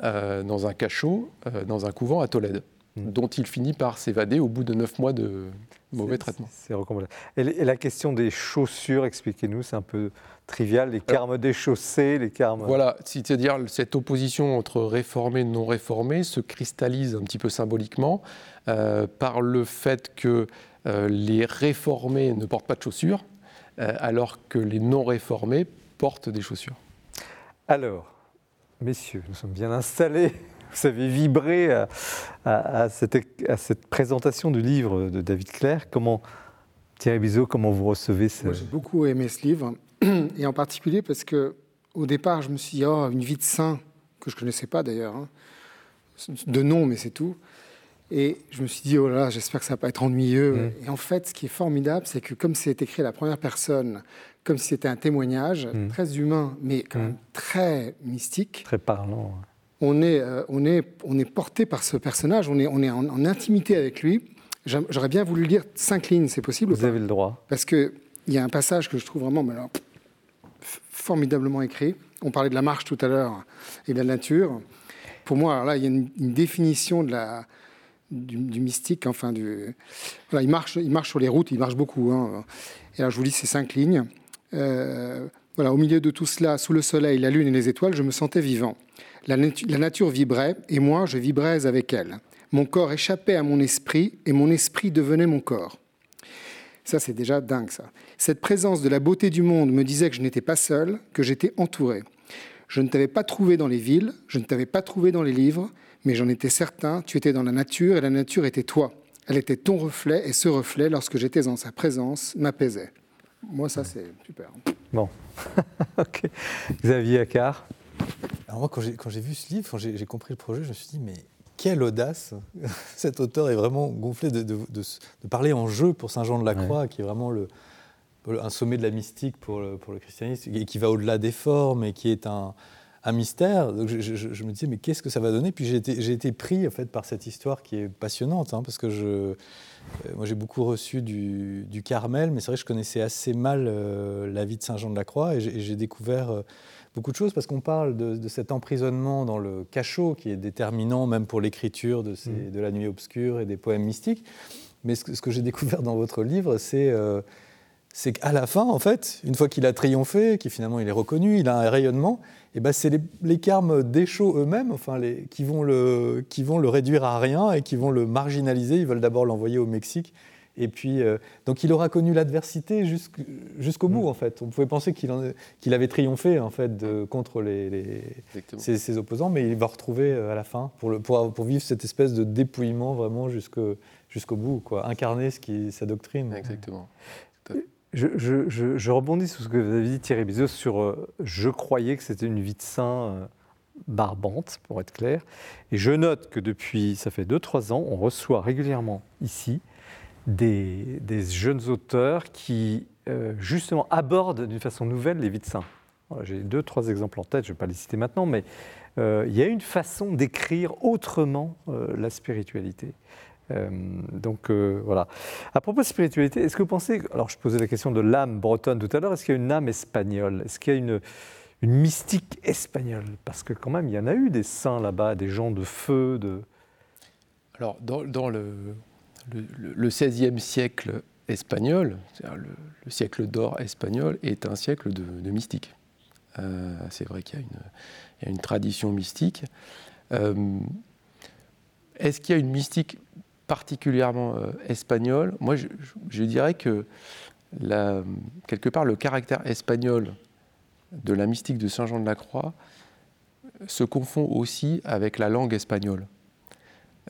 dans un cachot dans un couvent à Tolède mmh. dont il finit par s'évader au bout de neuf mois de mauvais traitement. C'est recommandé. Et, et, la question des chaussures, expliquez-nous, c'est un peu trivial, les carmes déchaussés, les carmes... Voilà, c'est-à-dire cette opposition entre réformés et non réformés se cristallise un petit peu symboliquement euh, par le fait que euh, les réformés ne portent pas de chaussures, euh, alors que les non réformés portent des chaussures. Alors, messieurs, nous sommes bien installés [LAUGHS] vous avez vibré à, à, à, cette, à, cette, présentation du livre de David Claire. Comment, Thierry Bizot, comment vous recevez ce... J'ai beaucoup aimé ce livre, [CLEARS THROAT] et en particulier parce que au départ, je me suis dit, oh, une vie de saint, que je ne connaissais pas d'ailleurs, hein, de nom, mais c'est tout. Et je me suis dit, oh là, j'espère que ça va pas être ennuyeux. Mm. Et en fait, ce qui est formidable, c'est que comme c'est écrit à la première personne, comme si c'était un témoignage Mm. très humain, mais quand Mm. même très mystique, Très parlant. on est, euh, on est, on est porté par ce personnage, on est, on est en, en intimité avec lui. J'aurais bien voulu lire cinq lignes, c'est possible ou Vous pas? avez le droit. Parce qu'il y a un passage que je trouve vraiment mais alors, formidablement écrit. On parlait de la marche tout à l'heure et de la nature. Pour moi, alors là, il y a une, définition du, mystique. Enfin, il, marche, il marche sur les routes, il marche beaucoup. hein. Et là, je vous lis ces cinq lignes. Euh, voilà, au milieu de tout cela, sous le soleil, la lune et les étoiles, je me sentais vivant. La nature vibrait et moi, je vibrais avec elle. Mon corps échappait à mon esprit et mon esprit devenait mon corps. Ça, c'est déjà dingue, ça. Cette présence de la beauté du monde me disait que je n'étais pas seul, que j'étais entouré. Je ne t'avais pas trouvé dans les villes, je ne t'avais pas trouvé dans les livres, mais j'en étais certain, tu étais dans la nature et la nature était toi. Elle était ton reflet et ce reflet, lorsque j'étais en sa présence, m'apaisait. Moi, ça, c'est super. Bon. [LAUGHS] ok. Xavier Accard. Alors moi, quand j'ai, quand j'ai vu ce livre, quand j'ai compris le projet, je me suis dit, mais quelle audace. [LAUGHS] Cet auteur est vraiment gonflé de, de- de s- de parler en jeu pour Saint Jean de la Croix, qui est vraiment le, un sommet de la mystique pour le, pour le christianisme, et qui va au-delà des formes, et qui est un, un mystère. Donc je, je- je me disais, mais qu'est-ce que ça va donner? Puis j'ai été, pris en fait, par cette histoire qui est passionnante, hein, parce que je, euh, moi j'ai beaucoup reçu du, du Carmel, mais c'est vrai que je connaissais assez mal euh, la vie de Saint Jean de la Croix, et j'ai, et j'ai découvert... euh, beaucoup de choses parce qu'on parle de, de cet emprisonnement dans le cachot qui est déterminant même pour l'écriture de, Mm. de la nuit obscure et des poèmes mystiques. Mais ce que, j'ai découvert dans votre livre, c'est euh, c'est qu'à la fin, en fait, une fois qu'il a triomphé, qu'il finalement il est reconnu, il a un rayonnement, et ben c'est les, les carmes déchauds eux-mêmes, enfin les, qui vont le qui vont le réduire à rien et qui vont le marginaliser. Ils veulent d'abord l'envoyer au Mexique. Et puis, euh, donc il aura connu l'adversité jusqu'- jusqu'au bout, en fait. On pouvait penser qu'il avait triomphé, en fait, de- contre les, les- Exactement. ses, ses opposants, mais il va retrouver euh, à la fin, pour, le, pour, pour vivre cette espèce de dépouillement vraiment jusqu'au bout, quoi. Incarner ce qui, sa doctrine. Exactement. Je, je- je- je rebondis sur ce que vous avez dit, Thierry Bizot, sur euh, je croyais que c'était une vie de saint euh, barbante, pour être clair. Et je note que depuis, ça fait 2-3 ans, on reçoit régulièrement ici des, jeunes auteurs qui, euh, justement, abordent d'une façon nouvelle les vies de saints. J'ai deux, trois exemples en tête, je ne vais pas les citer maintenant, mais euh, il y a une façon d'écrire autrement euh, la spiritualité. Donc voilà. À propos de spiritualité, est-ce que vous pensez, alors je posais la question de l'âme bretonne tout à l'heure, est-ce qu'il y a une âme espagnole? Est-ce qu'il y a une, mystique espagnole? Parce que quand même, il y en a eu des saints là-bas, des gens de feu, de... Alors, dans le, le, XVIe siècle espagnol, le, le siècle d'or espagnol, est un siècle de, mystique. Euh, c'est vrai qu'il y, a une- tradition mystique. Euh, Est-ce qu'il y a une mystique particulièrement euh, espagnole? Moi, je, dirais que quelque part, le caractère espagnol de la mystique de Saint Jean de la Croix se confond aussi avec la langue espagnole.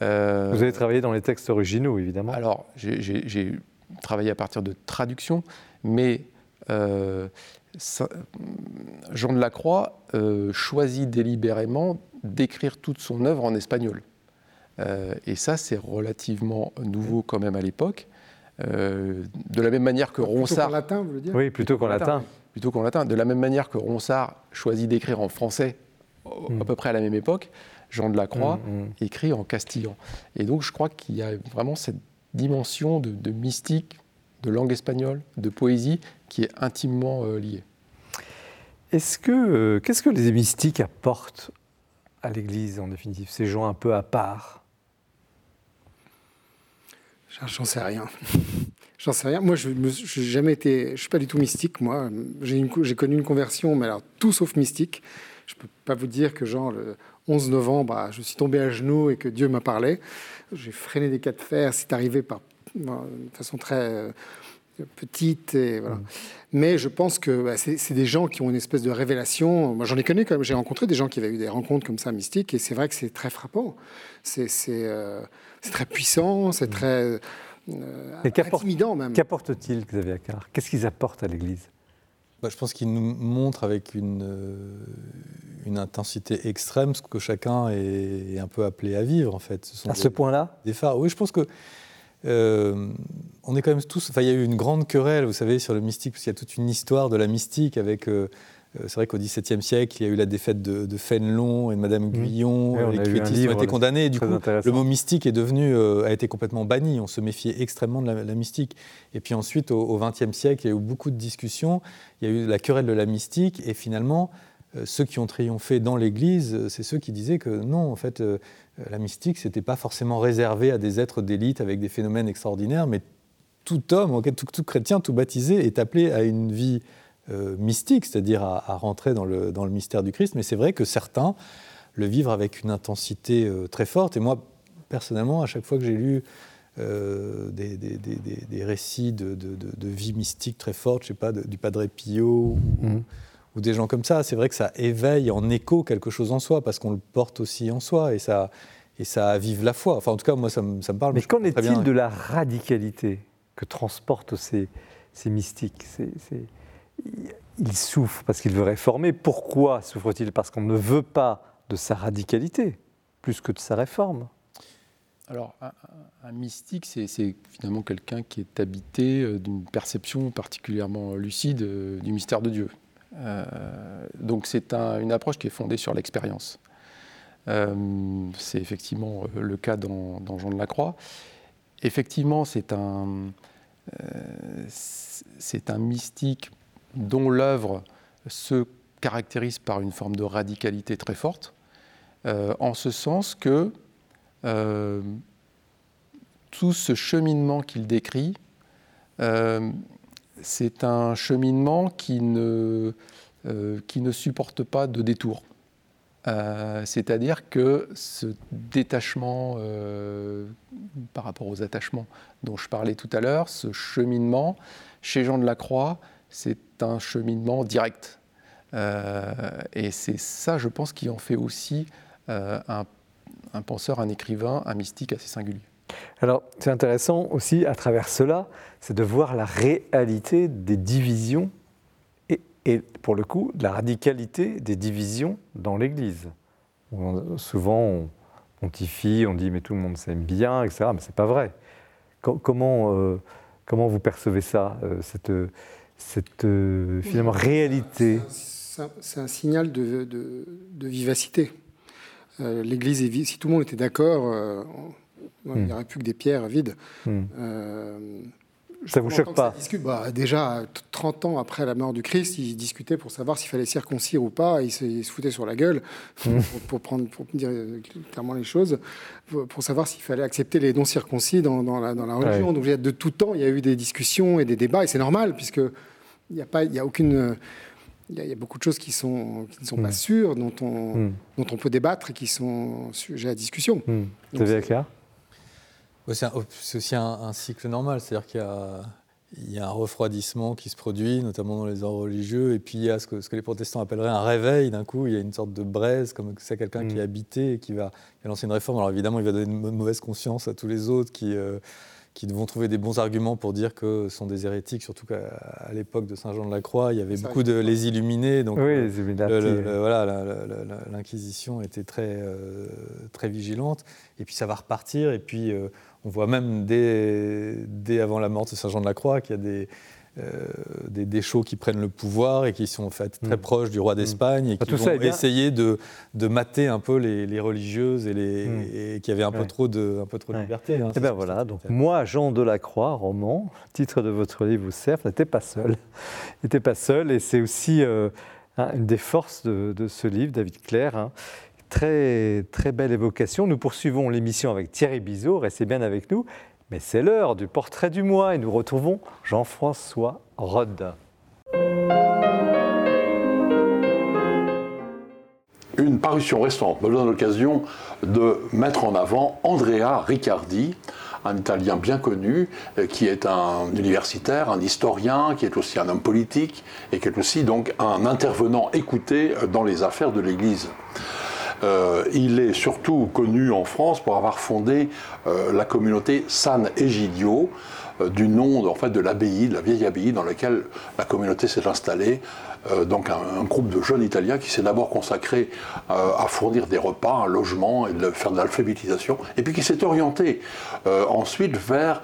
Euh, Vous avez travaillé dans les textes originaux, évidemment. alors, j'ai- travaillé à partir de traductions, mais euh, ça- Jean de la Croix euh, choisit délibérément d'écrire toute son œuvre en espagnol. Euh, et ça, c'est relativement nouveau quand même à l'époque. Euh, de la même manière que Plutôt qu'en Ronsard, latin, vous voulez dire? Oui, plutôt qu'en latin. plutôt qu'en latin, de la même manière que Ronsard choisit d'écrire en français au- Mm. à peu près à la même époque, Jean de la Croix Mm, mm. écrit en castillan. Et donc je crois qu'il y a vraiment cette dimension de, de mystique, de langue espagnole, de poésie qui est intimement euh, liée. Est-ce que, euh, qu'est-ce que les mystiques apportent à l'Église, en définitive Ces gens un peu à part? J'en- sais rien. [LAUGHS] J'en sais rien. Moi, je n'ai jamais été. Je suis pas du tout mystique. Moi, j'ai une co- j'ai connu une conversion, mais alors tout sauf mystique. Je peux pas vous dire que genre le 11 novembre, ah, je suis tombé à genoux et que Dieu m'a parlé. J'ai freiné des cas de fer. C'est arrivé par bon, de façon très euh, petite et voilà. Mais je pense que bah, c'est des gens qui ont une espèce de révélation. Moi, j'en ai connu quand même. J'ai rencontré des gens qui avaient eu des rencontres comme ça mystiques, et c'est vrai que c'est très frappant. C'est euh, très puissant, c'est très euh, intimidant même. Qu'apportent-ils, Xavier Accard? Qu'est-ce qu'ils apportent à l'Église? Bah, Je pense qu'il nous montre avec une, une intensité extrême ce que chacun est, un peu appelé à vivre, en fait. Ce à ce point-là Des phares. Oui, je pense que. on est quand même tous. Enfin, il y a eu une grande querelle, vous savez, sur le mystique, parce qu'il y a toute une histoire de la mystique avec euh, c'est vrai qu'au XVIIe siècle, il y a eu la défaite de, Fénelon et de Madame. Guyon. les cuétistes ont été condamnés. Et du coup, le mot mystique est devenu, euh, a été complètement banni. On se méfiait extrêmement de la, mystique. Et puis ensuite, au XXe siècle, il y a eu beaucoup de discussions. Il y a eu la querelle de la mystique. Et finalement, euh, ceux qui ont triomphé dans l'Église, c'est ceux qui disaient que non, en fait, la mystique, c'était pas forcément réservé à des êtres d'élite avec des phénomènes extraordinaires, mais tout homme, tout, tout chrétien, tout baptisé est appelé à une vie euh, mystique, c'est-à-dire à, rentrer dans le, dans le, mystère du Christ. Mais c'est vrai que certains le vivent avec une intensité euh, très forte. Et moi, personnellement, à chaque fois que j'ai lu euh, des, des, des, récits de, de, vie mystique très forte, je sais pas, du Padre Pio mhm. ou, des gens comme ça, c'est vrai que ça éveille en écho quelque chose en soi, parce qu'on le porte aussi en soi, et ça, et ça avive la foi. Enfin, en tout cas, moi, ça me, ça me parle. Mais qu'en est-il de la radicalité que transportent ces, ces mystiques il souffre parce qu'il veut réformer. Pourquoi souffre-t-il Parce qu'on ne veut pas de sa radicalité, plus que de sa réforme. Alors, un, mystique, c'est finalement quelqu'un qui est habité euh, d'une perception particulièrement lucide euh, du mystère de Dieu. Euh, donc, c'est une approche qui est fondée sur l'expérience. c'est effectivement le cas dans, Jean de la Croix. Effectivement, c'est un mystique dont l'œuvre se caractérise par une forme de radicalité très forte, euh, en ce sens que euh, tout ce cheminement qu'il décrit, euh, c'est un cheminement qui ne, qui ne supporte pas de détour. C'est-à-dire que ce détachement par rapport aux attachements dont je parlais tout à l'heure, ce cheminement, chez Jean de la Croix, c'est un cheminement direct. Euh, et c'est ça, je pense, qui en fait aussi euh, un, penseur, un écrivain, un mystique assez singulier. Alors, c'est intéressant aussi, à travers cela, c'est de voir la réalité des divisions et, pour le coup, la radicalité des divisions dans l'Église. souvent, on pontifie, on dit mais tout le monde s'aime bien, etc. Mais c'est pas vrai. comment, euh, comment vous percevez ça, cette cette euh, finalement réalité C'est un, signal de, de, vivacité. Euh, L'Église est. Si tout le monde était d'accord, euh, il n'y aurait plus que des pierres vides. Hmm. Ça ne vous choque pas bah, Déjà, 30 ans après la mort du Christ, ils discutaient pour savoir s'il fallait circoncire ou pas. Ils se, ils se foutaient sur la gueule, hmm. pour, prendre, pour dire clairement les choses, pour, savoir s'il fallait accepter les non-circoncis dans, dans, la, dans, la, religion. Donc, de tout temps, il y a eu des discussions et des débats, et c'est normal, puisque il n'y a pas, il y a aucune. Il y, a, beaucoup de choses qui, sont, qui ne sont pas hmm. sûres, dont on, hmm. dont on peut débattre et qui sont sujets à discussion. Mmh. Vous avez clair C'est aussi un, cycle normal, c'est-à-dire qu'il y a, il y a un refroidissement qui se produit, notamment dans les ordres religieux, et puis il y a ce que, ce que les protestants appelleraient un réveil. D'un coup, il y a une sorte de braise, comme c'est quelqu'un qui est hmm. habité et qui va, lancer une réforme. Alors évidemment, il va donner une mauvaise conscience à tous les autres qui. Euh, qui vont trouver des bons arguments pour dire que ce sont des hérétiques, surtout qu'à l'époque de Saint Jean de la Croix, il y avait beaucoup de les illuminés, donc oui, voilà, l'Inquisition était très, euh, très vigilante, et puis ça va repartir, et puis euh, on voit même dès, dès, avant la mort de Saint Jean de la Croix qu'il y a des, euh, des déchaux qui prennent le pouvoir et qui sont en fait très mm. proches du roi mm. d'Espagne et qui vont essayer de, de, mater un peu les, religieuses et, les, mm. et qui avaient un peu trop de, un peu trop de liberté. Hein, et eh ben voilà, donc moi, Jean Delacroix, roman, [LAUGHS] titre de votre livre vous sert, n'était pas seul. [LAUGHS] n'était pas seul et c'est aussi euh, une des forces de, ce livre, David Claire. Hein. Très, très belle évocation. Nous poursuivons l'émission avec Thierry Bizot, restez bien avec nous. Mais c'est l'heure du portrait du mois et nous retrouvons Jean-François Rode. Une parution récente me donne l'occasion de mettre en avant Andrea Riccardi, un Italien bien connu, euh, qui est un universitaire, un historien, qui est aussi un homme politique et qui est aussi donc un intervenant écouté dans les affaires de l'Église. Euh, il est surtout connu en France pour avoir fondé euh, la communauté San Egidio, du nom en fait, de l'abbaye, de la vieille abbaye dans laquelle la communauté s'est installée. Euh, donc un, groupe de jeunes Italiens qui s'est d'abord consacré euh, à fournir des repas, un logement et de faire de l'alphabétisation, et puis qui s'est orienté euh, ensuite vers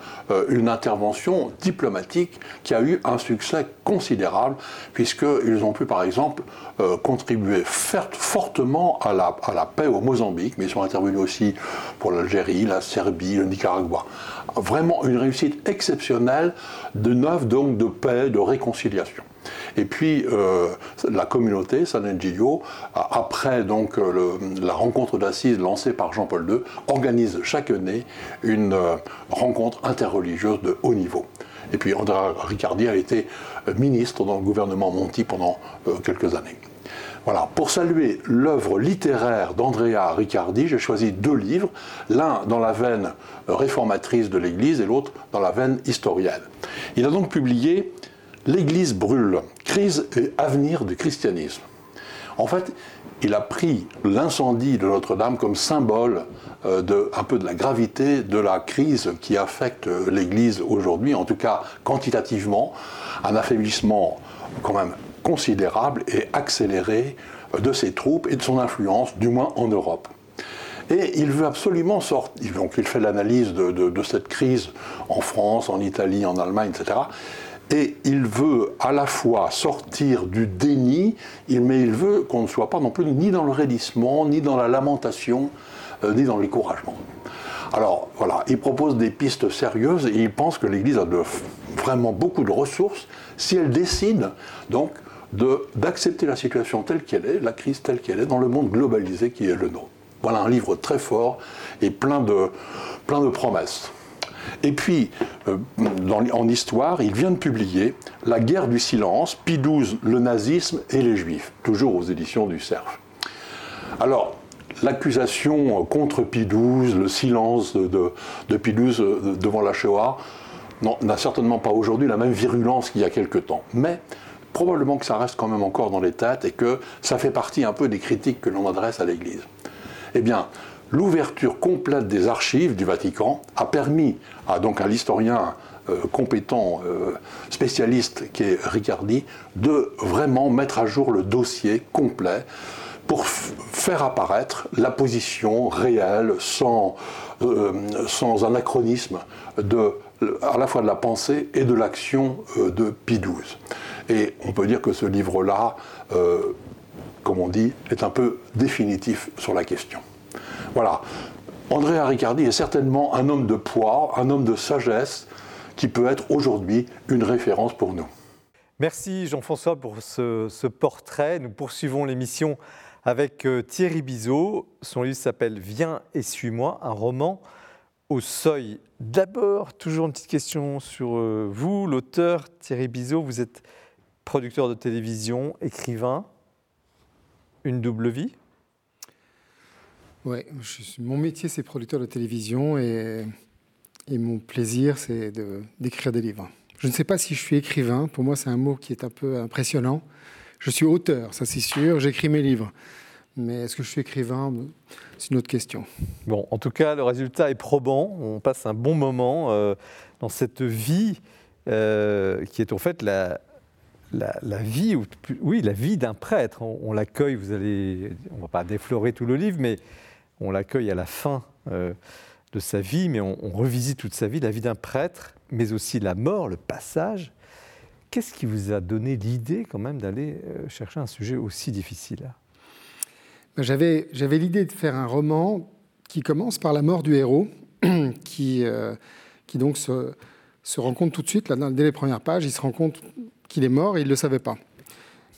une intervention diplomatique qui a eu un succès considérable, puisqu'ils ont pu par exemple contribuer fortement à la, paix au Mozambique, mais ils sont intervenus aussi pour l'Algérie, la Serbie, le Nicaragua. Vraiment une réussite exceptionnelle de œuvre donc de paix, de réconciliation. Et puis euh, la communauté, San Engilio, après donc euh, la rencontre d'assises lancée par Jean-Paul II, organise chaque année une euh, rencontre interreligieuse de haut niveau. Et puis Andrea Riccardi a été ministre dans le gouvernement Monti pendant quelques années. Voilà, pour saluer l'œuvre littéraire d'Andrea Riccardi, j'ai choisi deux livres, l'un dans la veine réformatrice de l'Église et l'autre dans la veine historienne. Il a donc publié L'Église brûle, crise et avenir du christianisme. En fait, il a pris l'incendie de Notre-Dame comme symbole euh, de, peu de la gravité de la crise qui affecte l'Église aujourd'hui, en tout cas quantitativement, un affaiblissement quand même considérable et accéléré de ses troupes et de son influence, du moins en Europe. Et il veut absolument sortir, donc il fait l'analyse de, de, cette crise en France, en Italie, en Allemagne, etc. Et il veut à la fois sortir du déni, mais il veut qu'on ne soit pas non plus ni dans le raidissement, ni dans la lamentation, euh, ni dans le découragement. Alors voilà, il propose des pistes sérieuses et il pense que l'Église a vraiment beaucoup de ressources si elle décide donc d'accepter la situation telle qu'elle est, la crise telle qu'elle est, dans le monde globalisé qui est le nôtre. Voilà un livre très fort et plein de, plein de promesses. Et puis, euh, en histoire, il vient de publier La guerre du silence, Pie XII, le nazisme et les juifs, toujours aux éditions du Cerf. Alors, l'accusation contre Pie XII, le silence de, de euh, devant la Shoah, n'a certainement pas aujourd'hui la même virulence qu'il y a quelque temps. Mais probablement que ça reste quand même encore dans les têtes et que ça fait partie un peu des critiques que l'on adresse à l'Église. Eh bien, l'ouverture complète des archives du Vatican a permis à donc à l'historien euh, compétent, euh, spécialiste qui est Riccardi, de vraiment mettre à jour le dossier complet pour faire apparaître la position réelle, sans, euh, anachronisme, à la fois de la pensée et de l'action de Pie XII. Et on peut dire que ce livre-là, comme on dit, est un peu définitif sur la question. Voilà. André Riccardi est certainement un homme de poids, un homme de sagesse, qui peut être aujourd'hui une référence pour nous. Merci Jean-François pour ce, portrait. Nous poursuivons l'émission avec euh, Thierry Bizot. Son livre s'appelle Viens et suis-moi, un roman au seuil. D'abord, toujours une petite question sur euh, vous, l'auteur Thierry Bizot. Vous êtes producteur de télévision, écrivain, une double vie? Oui, mon métier, c'est producteur de télévision et, mon plaisir, c'est d'écrire des livres. Je ne sais pas si je suis écrivain. Pour moi, c'est un mot qui est un peu impressionnant. Je suis auteur, ça c'est sûr. J'écris mes livres. Mais est-ce que je suis écrivain? C'est une autre question. Bon, en tout cas, le résultat est probant. On passe un bon moment euh, dans cette vie euh, qui est en fait la, la, vie, oui, la vie d'un prêtre. On, on l'accueille. Vous allez, on va pas déflorer tout le livre, mais on l'accueille à la fin euh, de sa vie, mais on, revisite toute sa vie, la vie d'un prêtre, mais aussi la mort, le passage. Qu'est-ce qui vous a donné l'idée quand même d'aller euh, chercher un sujet aussi difficile ben, J'avais l'idée de faire un roman qui commence par la mort du héros, [CLEARS THROAT] qui, euh, qui donc se, se, rend compte tout de suite, là, dès les premières pages, il se rend compte qu'il est mort et il ne le savait pas.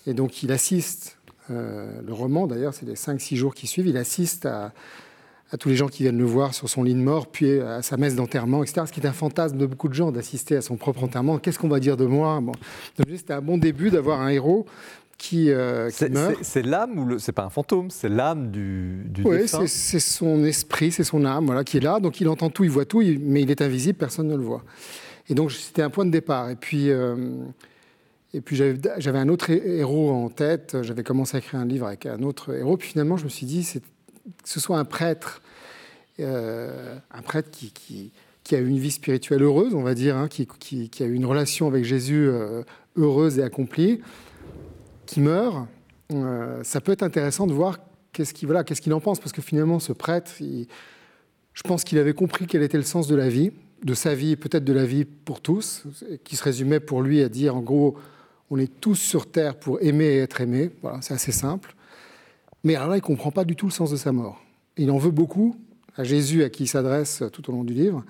Et donc il assiste le roman, d'ailleurs, c'est les 5-6 jours qui suivent. Il assiste à, tous les gens qui viennent le voir sur son lit de mort, puis à sa messe d'enterrement, etc. Ce qui est un fantasme de beaucoup de gens d'assister à son propre enterrement. Qu'est-ce qu'on va dire de moi? Bon. C'était un bon début d'avoir un héros qui, euh, meurt. C'est l'âme ou c'est pas un fantôme, c'est l'âme du, du Oui, c'est son esprit, c'est son âme, voilà, qui est là. Donc il entend tout, il voit tout, mais il est invisible, personne ne le voit. Et donc c'était un point de départ. Et puis euh, et puis j'avais un autre héros en tête. J'avais commencé à écrire un livre avec un autre héros. Puis finalement, je me suis dit que ce soit un prêtre, euh, un prêtre qui, qui, qui a eu une vie spirituelle heureuse, on va dire, hein, qui, a eu une relation avec Jésus euh, heureuse et accomplie, qui meurt, euh, ça peut être intéressant de voir qu'est-ce qu'il voilà, qu'est-ce qu'il en pense, parce que finalement, ce prêtre, je pense qu'il avait compris quel était le sens de la vie, de sa vie, peut-être de la vie pour tous, qui se résumait pour lui à dire, en gros, on est tous sur Terre pour aimer et être aimé. Voilà, c'est assez simple. Mais alors là, il ne comprend pas du tout le sens de sa mort. Il en veut beaucoup à Jésus, à qui il s'adresse tout au long du livre,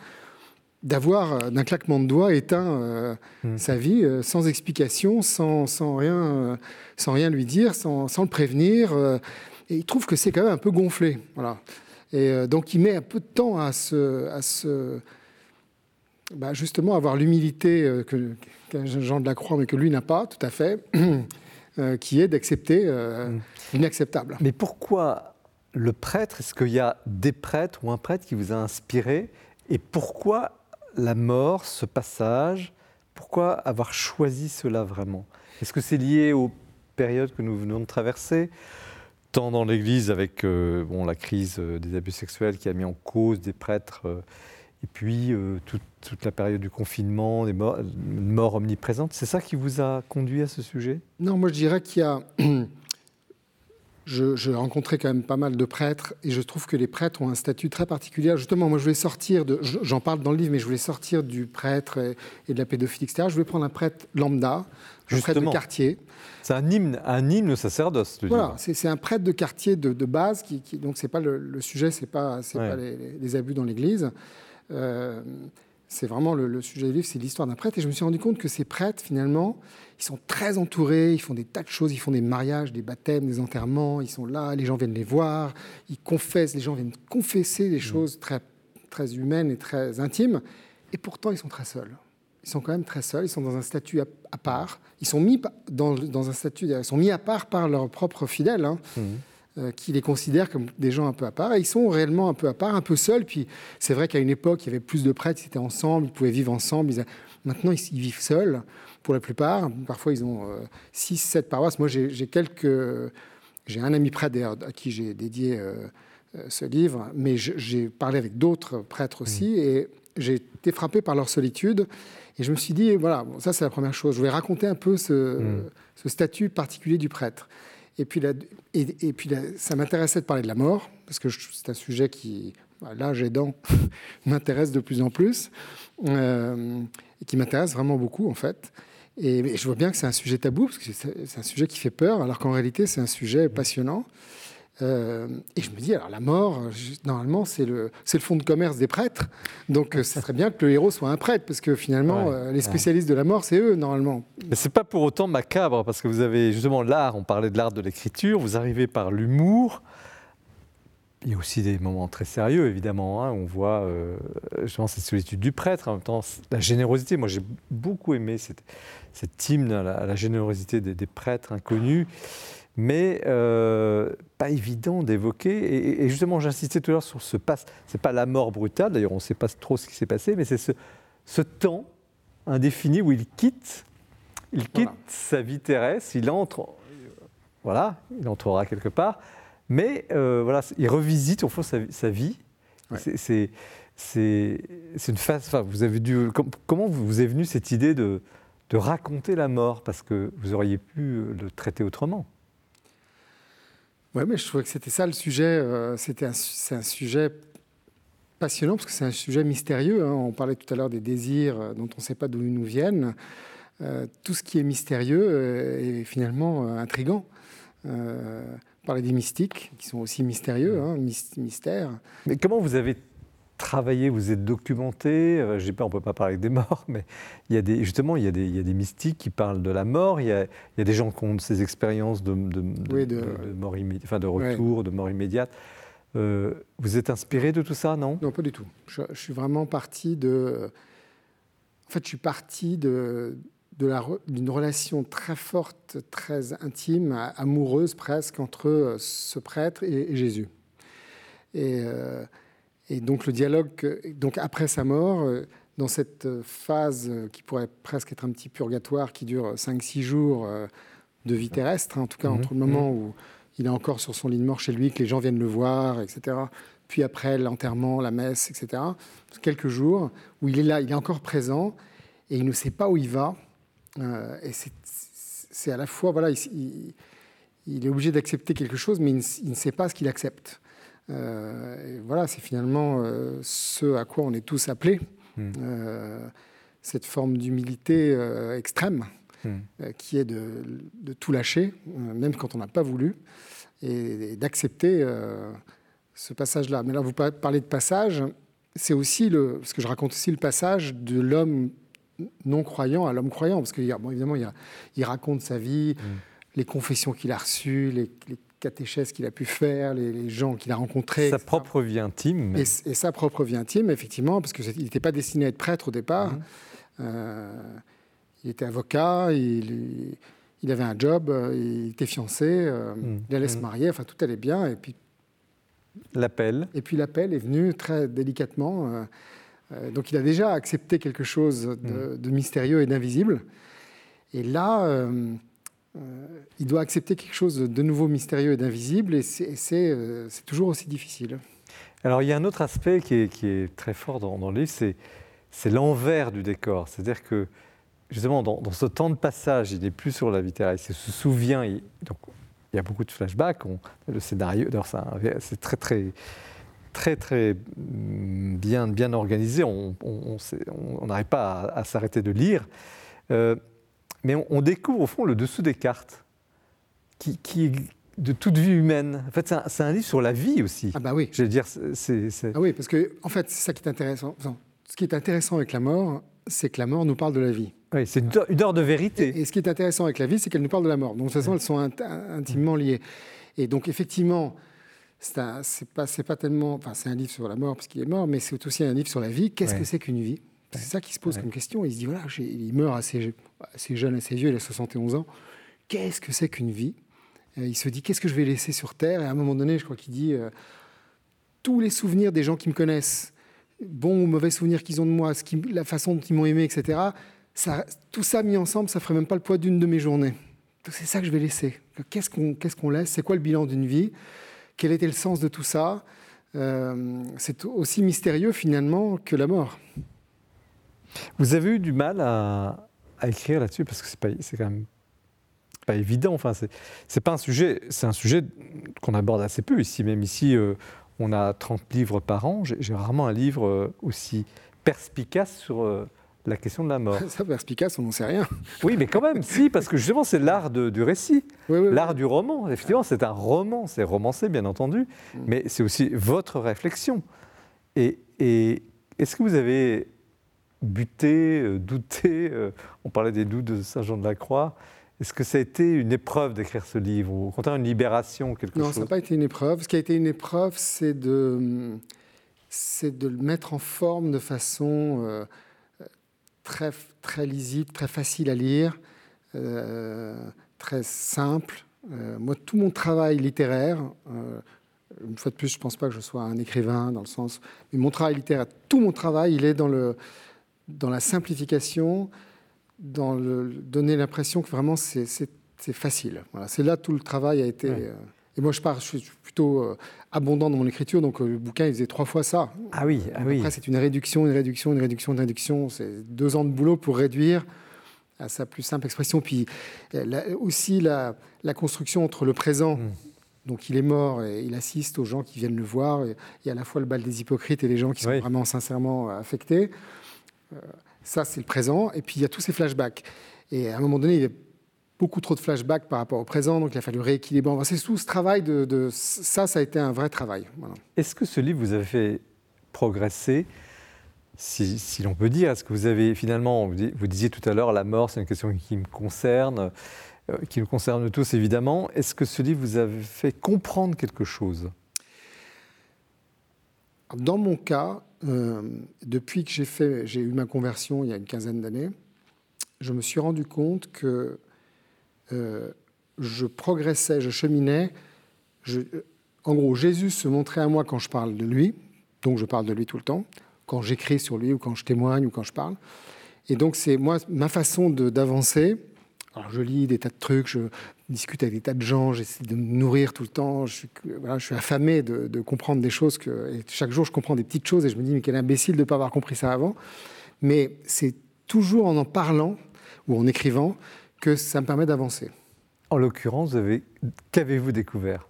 d'avoir, euh, d'un claquement de doigts, éteint euh, hmm. sa vie euh, sans explication, sans, sans rien, sans rien lui dire, sans, sans le prévenir. et il trouve que c'est quand même un peu gonflé. Voilà. Et donc il met un peu de temps à se, à se bah, justement avoir l'humilité que Jean de la Croix, mais que lui n'a pas, tout à fait, [CLEARS THROAT] qui est d'accepter hmm. l'inacceptable. Mais pourquoi le prêtre Est-ce qu'il y a des prêtres ou un prêtre qui vous a inspiré Et pourquoi la mort, ce passage, pourquoi avoir choisi cela vraiment? Est-ce que c'est lié aux périodes que nous venons de traverser tant dans l'Église avec euh, bon, la crise euh, des abus sexuels qui a mis en cause des prêtres, euh, et puis toute, la période du confinement, des morts, une mort omniprésente. C'est ça qui vous a conduit à ce sujet? Non, moi je dirais qu'il y a [CLEARS THROAT] je, rencontrais quand même pas mal de prêtres et je trouve que les prêtres ont un statut très particulier. Justement, moi, je voulais sortir de, j'en parle dans le livre, mais je voulais sortir du prêtre et, de la pédophilie, etc. Je voulais prendre un prêtre lambda, un prêtre de quartier. C'est un hymne, un hymne sacerdoce. Voilà, c'est un prêtre de quartier de, base, qui, qui donc c'est pas le, sujet, c'est pas, c'est pas les, abus dans l'Église. Euh, c'est vraiment le, sujet du livre, c'est l'histoire d'un prêtre. Et je me suis rendu compte que ces prêtres, finalement, ils sont très entourés, ils font des tas de choses, ils font des mariages, des baptêmes, des enterrements, ils sont là, les gens viennent les voir, ils confessent, les gens viennent confesser des mmh. choses très, très humaines et très intimes. Et pourtant, ils sont très seuls. Ils sont quand même très seuls, ils sont dans un statut à, part. Ils sont mis dans, dans, un statut, ils sont mis à part par leurs propres fidèles. Hein. Mmh. Euh, qui les considèrent comme des gens un peu à part. Et ils sont réellement un peu à part, un peu seuls. Puis c'est vrai qu'à une époque, il y avait plus de prêtres, ils étaient ensemble, ils pouvaient vivre ensemble. Maintenant, ils, vivent seuls pour la plupart. Parfois, ils ont 6, euh, 7 paroisses. Moi, j'ai quelques. J'ai un ami prêtre à qui j'ai dédié euh, ce livre, mais j'ai parlé avec d'autres prêtres aussi, mmh. et j'ai été frappé par leur solitude. Et je me suis dit, voilà, ça c'est la première chose. Je vais raconter un peu ce, mmh. ce statut particulier du prêtre. Et puis, et, puis ça m'intéressait de parler de la mort, parce que c'est un sujet qui, l'âge aidant, [LAUGHS] m'intéresse de plus en plus, euh, et qui m'intéresse vraiment beaucoup, en fait. Et, je vois bien que c'est un sujet tabou, parce que c'est un sujet qui fait peur, alors qu'en réalité, c'est un sujet passionnant. Euh, et je me dis, alors la mort, normalement, c'est le, le fonds de commerce des prêtres. Donc, ce serait bien que le héros soit un prêtre, parce que finalement, euh, les spécialistes de la mort, c'est eux, normalement. Mais c'est pas pour autant macabre, parce que vous avez justement l'art, on parlait de l'art de l'écriture, vous arrivez par l'humour. Il y a aussi des moments très sérieux, évidemment. Hein. on voit euh, justement cette solitude du prêtre, en même temps la générosité. Moi, j'ai beaucoup aimé cette, cette hymne à la, générosité des, des, prêtres inconnus mais euh, pas évident d'évoquer. Et, justement, j'insistais tout à l'heure sur ce passe. C'est pas la mort brutale, d'ailleurs, on ne sait pas trop ce qui s'est passé, mais c'est ce, temps indéfini où il quitte, il quitte sa vie terrestre, il entre, voilà, il entrera quelque part, mais euh, voilà, il revisite au fond sa, vie. C'est une phase. Enfin, vous avez dû. Comment vous est venue cette idée de, de raconter la mort? Parce que vous auriez pu le traiter autrement. Oui, mais je trouvais que c'était ça le sujet. Euh, c'était c'est un sujet passionnant parce que c'est un sujet mystérieux. Hein. On parlait tout à l'heure des désirs euh, dont on ne sait pas d'où ils nous viennent. Euh, tout ce qui est mystérieux est finalement intrigant. Euh, on parlait des mystiques qui sont aussi mystérieux, hein, mystères. Mais comment vous avez travaillé, vous êtes documenté. Euh, pas, on ne peut pas parler des morts, mais il y a des, justement, il y, a des, il y a des mystiques qui parlent de la mort. Il y a, il y a des gens qui ont ces expériences de, de, de, mort enfin, de retour, de mort immédiate. Euh, vous êtes inspiré de tout ça, non? Non, pas du tout. Je, suis vraiment parti de. En fait, je suis parti de d'une relation très forte, très intime, amoureuse presque entre ce prêtre et, Jésus. Et, euh, et donc le dialogue, donc après sa mort, euh, dans cette phase qui pourrait presque être un petit purgatoire qui dure 5-6 jours euh, de vie terrestre, hein, en tout cas mhm. entre le moment mhm. où il est encore sur son lit de mort chez lui, que les gens viennent le voir, etc., puis après l'enterrement, la messe, etc. Quelques jours où il est là, il est encore présent, et il ne sait pas où il va. Euh, et c'est à la fois, voilà, il, il est obligé d'accepter quelque chose, mais il ne, sait pas ce qu'il accepte. Euh, voilà, c'est finalement euh, ce à quoi on est tous appelés, hmm. cette forme d'humilité extrême, hmm. qui est de, de, tout lâcher, même quand on n'a pas voulu, et, d'accepter ce passage-là. Mais là, vous parlez de passage, c'est aussi le, parce que je raconte aussi le passage de l'homme non croyant à l'homme croyant, parce que bon, évidemment, il, il, raconte sa vie, mm. les confessions qu'il a reçues, les, catéchèses qu'il a pu faire, les, gens qu'il a rencontrés. Sa propre vie intime. Et, sa propre vie intime, effectivement, parce qu'il n'était pas destiné à être prêtre au départ. Mm. Euh, il était avocat, il, il, avait un job, il était fiancé, euh, mm. il allait se marier, enfin tout allait bien. Et puis L'appel. Et puis l'appel est venu très délicatement. Euh, euh, donc il a déjà accepté quelque chose de, mm. mystérieux et d'invisible. Et là, euh, il doit accepter quelque chose de nouveau mystérieux et d'invisible, et c'est toujours aussi difficile. Alors il y a un autre aspect qui est, très fort dans, le livre, c'est l'envers du décor. C'est-à-dire que justement, dans, ce temps de passage, il n'est plus sur la terrestre, il se souvient, donc il y a beaucoup de flashbacks. le scénario, c'est très, très, très, très mm, bien, bien organisé. On n'arrive pas à, s'arrêter de lire. Euh, mais on, découvre au fond le dessous des cartes, qui, qui est de toute vie humaine. En fait, c'est un, livre sur la vie aussi. Ah bah oui. Je veux dire, c'est... Ah oui, parce que en fait, c'est ça qui est intéressant. ce qui est intéressant avec la mort, c'est que la mort nous parle de la vie. Oui, c'est une heure de vérité. Et, ce qui est intéressant avec la vie, c'est qu'elle nous parle de la mort. Donc, de toute façon, elles sont intimement liées. Et donc, effectivement, c'est pas, pas tellement. Enfin, c'est un livre sur la mort parce qu'il est mort, mais c'est aussi un livre sur la vie. Qu'est-ce que c'est qu'une vie? C'est ça qui se pose comme question. Il se dit voilà, il meurt assez, assez jeune, assez vieux, il a 71 ans. Qu'est-ce que c'est qu'une vie? Euh, Il se dit qu'est-ce que je vais laisser sur Terre? Et à un moment donné, je crois qu'il dit euh, tous les souvenirs des gens qui me connaissent, bons ou mauvais souvenirs qu'ils ont de moi, ce qui, la façon dont ils m'ont aimé, etc tout ça mis ensemble, ça ferait même pas le poids d'une de mes journées. C'est ça que je vais laisser. Qu'est-ce qu'on laisse? C'est quoi le bilan d'une vie? Quel était le sens de tout ça? Euh, C'est aussi mystérieux finalement que la mort. Vous avez eu du mal à, écrire là-dessus parce que c'est quand même pas évident. Enfin, c'est pas un sujet, c'est un sujet qu'on aborde assez peu ici. Même ici, euh, on a 30 livres par an. J'ai rarement un livre euh, aussi perspicace sur la question de la mort. [LAUGHS] Ça, perspicace, on n'en sait rien. Oui, mais quand même, si, parce que justement, c'est l'art du récit, l'art du roman. Effectivement, c'est un roman, c'est romancé, bien entendu, mm. mais c'est aussi votre réflexion. Et, est-ce que vous avez buté, euh, douté euh, On parlait des doutes de Saint Jean de la Croix. Est-ce que ça a été une épreuve d'écrire ce livre, ou au contraire une libération, quelque non, chose Non, ça n'a pas été une épreuve. Ce qui a été une épreuve, c'est de, c'est de le mettre en forme de façon euh, très, très lisible, très facile à lire, euh, très simple. Euh, moi, tout mon travail littéraire, une fois de plus, je ne pense pas que je sois un écrivain dans le sens, mais mon travail littéraire, tout mon travail, il est dans, le, dans la simplification, dans le donner l'impression que vraiment c'est facile. Voilà, c'est là tout le travail a été. Et moi, je, pars, je suis plutôt euh, abondant dans mon écriture, donc euh, le bouquin, il faisait trois fois ça. Ah oui, ah oui. Après, c'est une réduction, une réduction, une réduction, une réduction. C'est deux ans de boulot pour réduire à sa plus simple expression. Puis euh, aussi la, construction entre le présent. Hmm. Donc il est mort et il assiste aux gens qui viennent le voir. Il y a à la fois le bal des hypocrites et les gens qui sont vraiment sincèrement affectés. Ça, c'est le présent. Et puis il y a tous ces flashbacks. Et à un moment donné, il est beaucoup trop de flashbacks par rapport au présent, donc il a fallu rééquilibrer. c'est tout ce travail de, ça, ça a été un vrai travail. Est-ce que ce livre vous a fait progresser, si, l'on peut dire? Est-ce que vous avez finalement, vous disiez tout à l'heure, la mort, c'est une question qui me concerne, euh, qui nous concerne tous évidemment. Est-ce que ce livre vous a fait comprendre quelque chose? Dans mon cas, euh, depuis que j'ai fait, j'ai eu ma conversion il y a une quinzaine d'années, je me suis rendu compte que euh, je progressais, je cheminais. en gros, Jésus se montrait à moi quand je parle de lui, donc je parle de lui tout le temps, quand j'écris sur lui ou quand je témoigne ou quand je parle. Et donc c'est moi ma façon d'avancer alors je lis des tas de trucs, je discute avec des tas de gens, j'essaie de me nourrir tout le temps. Je suis, voilà, je suis affamé de, comprendre des choses que et chaque jour je comprends des petites choses et je me dis mais quel imbécile de ne pas avoir compris ça avant. Mais c'est toujours en en parlant ou en écrivant que ça me permet d'avancer. En l'occurrence, qu'avez-vous découvert?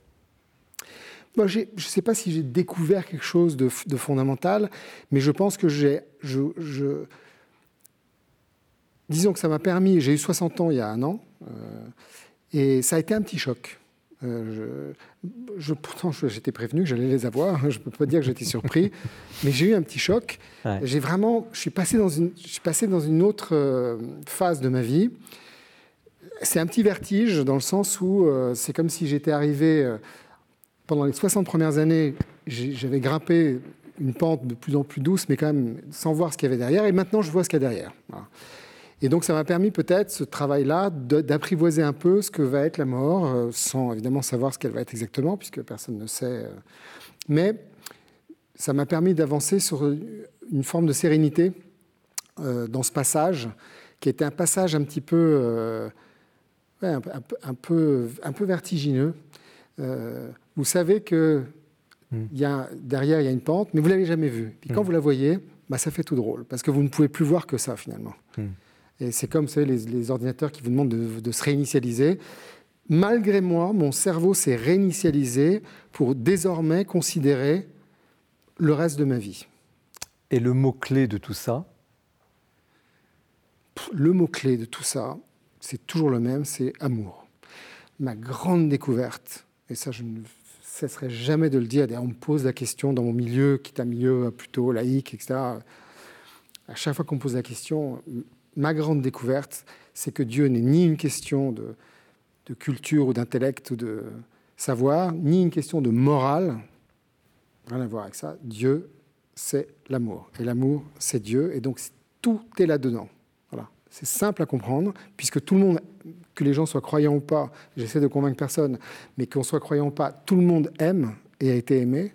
Moi, je ne sais pas si j'ai découvert quelque chose de, fondamental, mais je pense que j'ai, je, disons que ça m'a permis, j'ai eu 60 ans il y a un an, euh, et ça a été un petit choc. Euh, je, pourtant, j'étais prévenu que j'allais les avoir. Je ne peux pas dire que j'étais surpris, [LAUGHS] mais j'ai eu un petit choc. J'ai vraiment, je suis passé dans une, je suis passé dans une autre euh, phase de ma vie. C'est un petit vertige dans le sens où c'est comme si j'étais arrivé pendant les 60 premières années. J'avais grimpé une pente de plus en plus douce, mais quand même sans voir ce qu'il y avait derrière. Et maintenant, je vois ce qu'il y a derrière. Voilà. Et donc ça m'a permis peut-être, ce travail-là, d'apprivoiser un peu ce que va être la mort, euh, sans évidemment savoir ce qu'elle va être exactement, puisque personne ne sait. Euh. Mais ça m'a permis d'avancer sur une forme de sérénité euh, dans ce passage, qui était un passage un petit peu, un, peu, un peu vertigineux. vous savez que hmm. y a, derrière, il y a une pente, mais vous ne l'avez jamais vue. Puis quand hmm. vous la voyez, bah, ça fait tout drôle, parce que vous ne pouvez plus voir que ça, finalement. Hmm. Et c'est comme les, les, ordinateurs qui vous demandent de, se réinitialiser. Malgré moi, mon cerveau s'est réinitialisé pour désormais considérer le reste de ma vie. Et le mot-clé de tout ça? Le mot-clé de tout ça, c'est toujours le même, c'est amour. Ma grande découverte, et ça je ne cesserai jamais de le dire, on me pose la question dans mon milieu, qui est un milieu plutôt laïque, etc. À chaque fois qu'on me pose la question, ma grande découverte, c'est que Dieu n'est ni une question de, culture ou d'intellect ou de savoir, ni une question de morale. Rien à voir avec ça. Dieu, c'est l'amour. Et l'amour, c'est Dieu. Et donc, tout est là-dedans. Voilà. C'est simple à comprendre, puisque tout le monde, que les gens soient croyants ou pas, j'essaie de convaincre personne, mais qu'on soit croyant ou pas, tout le monde aime et a été aimé.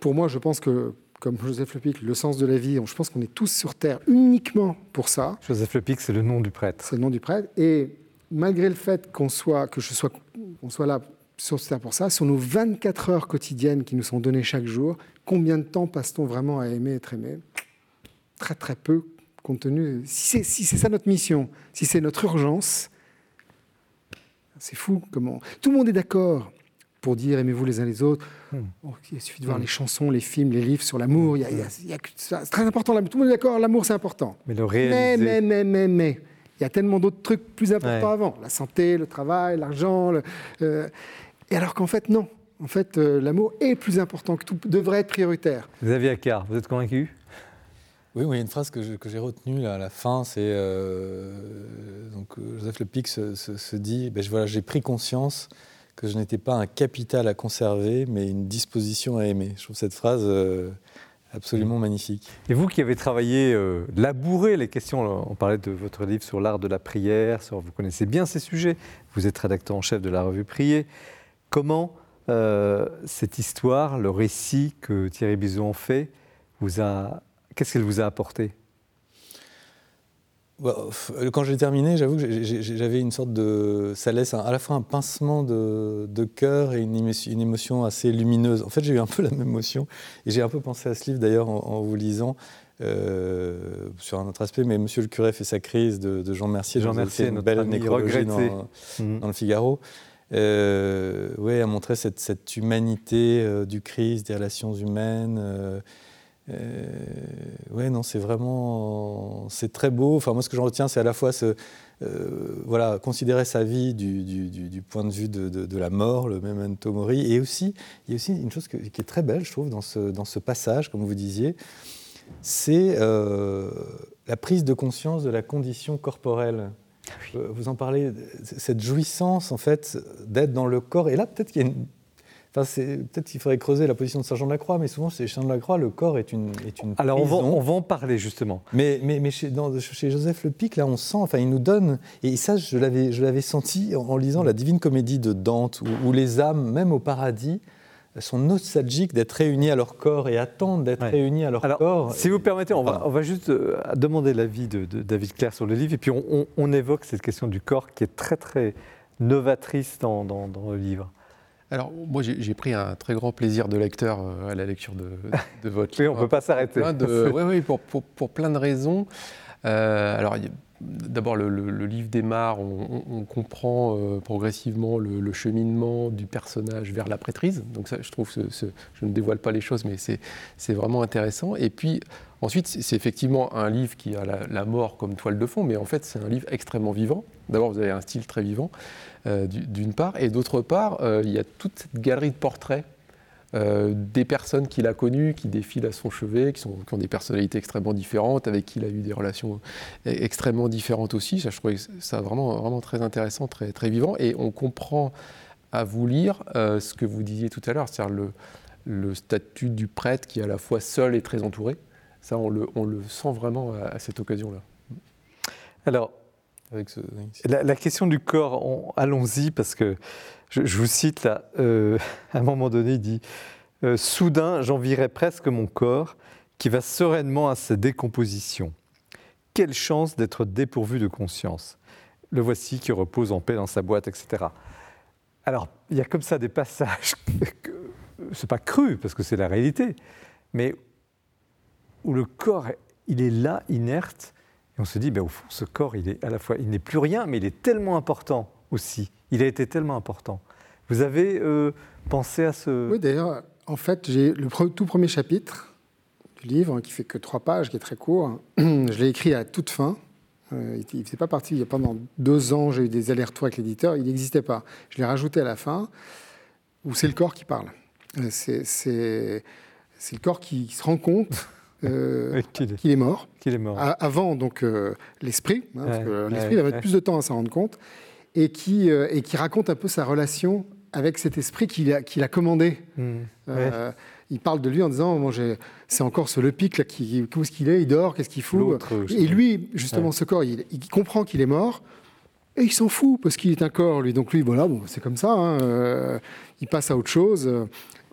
Pour moi, je pense que comme Joseph Le Pic, le sens de la vie. Je pense qu'on est tous sur Terre uniquement pour ça. Joseph Le Pic, c'est le nom du prêtre. C'est le nom du prêtre. Et malgré le fait qu'on soit, que je sois, soit là sur Terre pour ça, sur nos 24 heures quotidiennes qui nous sont données chaque jour, combien de temps passe-t-on vraiment à aimer, être aimé? Très très peu, compte tenu. Si c'est si ça notre mission, si c'est notre urgence, c'est fou comment. Tout le monde est d'accord pour dire aimez-vous les uns les autres. Oh, il suffit de voir hmm. les chansons, les films, les livres sur l'amour. C'est très important. Tout le monde est d'accord, l'amour c'est important. Mais le réaliser... Mais, mais, mais, mais, Il y a tellement d'autres trucs plus importants avant. La santé, le travail, l'argent. Euh, et alors qu'en fait, non. En fait, euh, l'amour est plus important que tout, devrait être prioritaire. Xavier Accard, vous êtes convaincu? Oui, oui, il y a une phrase que, j'ai retenue là, à la fin, c'est euh, donc Joseph Le Pic se, dit, ben, voilà, j'ai pris conscience que je n'étais pas un capital à conserver, mais une disposition à aimer. Je trouve cette phrase euh, absolument magnifique. Et vous qui avez travaillé, euh, labouré les questions, on parlait de votre livre sur l'art de la prière, vous connaissez bien ces sujets, vous êtes rédacteur en chef de la revue Prier, comment euh, cette histoire, le récit que Thierry Bison fait, vous a, qu'est-ce qu'elle vous a apporté? Quand j'ai terminé, j'avoue que j'avais une sorte de. Ça laisse à la fois un pincement de, cœur et une émotion, assez lumineuse. En fait, j'ai eu un peu la même émotion. Et j'ai un peu pensé à ce livre d'ailleurs en, vous lisant. Euh, sur un autre aspect, mais Monsieur le curé fait sa crise de, Jean Mercier. Jean Mercier, une belle nécrologie dans, mmh. dans, le Figaro. Euh, oui, a montré cette, cette humanité euh, du Christ, des relations humaines. Euh, ouais, non, c'est vraiment, c'est très beau. Enfin, moi, ce que j'en retiens, c'est à la fois ce, euh, voilà, considérer sa vie du, du, du, point de vue de, de, la mort, le memento mori, et aussi, il y a aussi une chose qui est très belle, je trouve, dans ce, dans ce passage, comme vous disiez, c'est euh, la prise de conscience de la condition corporelle. Vous en parlez, cette jouissance, en fait, d'être dans le corps. Et là, peut-être qu'il y a une peut-être qu'il faudrait creuser la position de Saint Jean de la Croix, mais souvent, chez Saint Jean de la Croix, le corps est une, est une Alors, on va, on va, en parler, justement. Mais, mais, mais chez, chez, Joseph Le Pic, là, on sent, enfin, il nous donne, et ça, je l'avais, je l'avais senti en, lisant la Divine Comédie de Dante, où, les âmes, même au paradis, sont nostalgiques d'être réunis à leur corps et attendent d'être réunis à leur corps. Si vous permettez, on va, on va juste euh, demander l'avis de, David Claire sur le livre, et puis on, évoque cette question du corps qui est très très novatrice dans, dans, le livre. Alors, moi, j'ai pris un très grand plaisir de lecteur euh, à la lecture de, [LAUGHS] de votre livre. oui, on ne peut pas s'arrêter. Oui, [LAUGHS] oui, pour, pour, pour, plein de raisons. Euh, alors, D'abord, le, livre démarre, on, comprend euh, progressivement le, cheminement du personnage vers la prêtrise. Donc ça, je trouve, je ne dévoile pas les choses, mais c'est vraiment intéressant. Et puis, ensuite, c'est effectivement un livre qui a la, mort comme toile de fond, mais en fait, c'est un livre extrêmement vivant. D'abord, vous avez un style très vivant, d'une part, et d'autre part, euh, il y a toute cette galerie de portraits euh, des personnes qu'il a connues, qui défilent à son chevet, qui, sont, ont des personnalités extrêmement différentes, avec qui il a eu des relations extrêmement différentes aussi. Ça, je trouvais ça vraiment, vraiment très intéressant, très, très vivant. Et on comprend à vous lire euh, ce que vous disiez tout à l'heure, c'est-à-dire le, statut du prêtre qui est à la fois seul et très entouré. Ça, on le, on le sent vraiment à, cette occasion-là. Alors, La, question du corps, allons-y, parce que je, vous cite là, euh, à un moment donné, il dit euh, Soudain, j'envierais presque mon corps qui va sereinement à sa décomposition. Quelle chance d'être dépourvu de conscience. Le voici qui repose en paix dans sa boîte, etc. Alors, il y a comme ça des passages, [LAUGHS] c'est pas cru parce que c'est la réalité, mais où le corps, il est là, inerte, et on se dit, ben, au fond, ce corps, il est à la fois, il n'est plus rien, mais il est tellement important aussi. Il a été tellement important. Vous avez euh, pensé à ce... Oui, d'ailleurs, en fait, j'ai le tout premier chapitre du livre, qui fait que trois pages, qui est très court, [CLEARS THROAT] je l'ai écrit à toute fin. Euh, il ne faisait pas partie, il y a pendant deux ans, j'ai eu des allers-retours avec l'éditeur, il n'existait pas. Je l'ai rajouté à la fin, où c'est le corps qui parle. Euh, c'est le corps qui se rend compte qu'il est mort. Qu'il est mort. avant donc l'esprit, hein, parce que l'esprit va mettre plus de temps à s'en rendre compte et qui, euh, et qui raconte un peu sa relation avec cet esprit qu'il a, a commandé. Mmh. Euh, il parle de lui en disant bon, c'est encore ce Le Pic, là, qui, où est-ce qu'il est? Il dort, qu'est-ce qu'il fout? Et lui, justement, ce corps, il, comprend qu'il est mort. Et il s'en fout parce qu'il est un corps, lui. Donc lui, voilà, bon, c'est comme ça. Hein, euh, il passe à autre chose.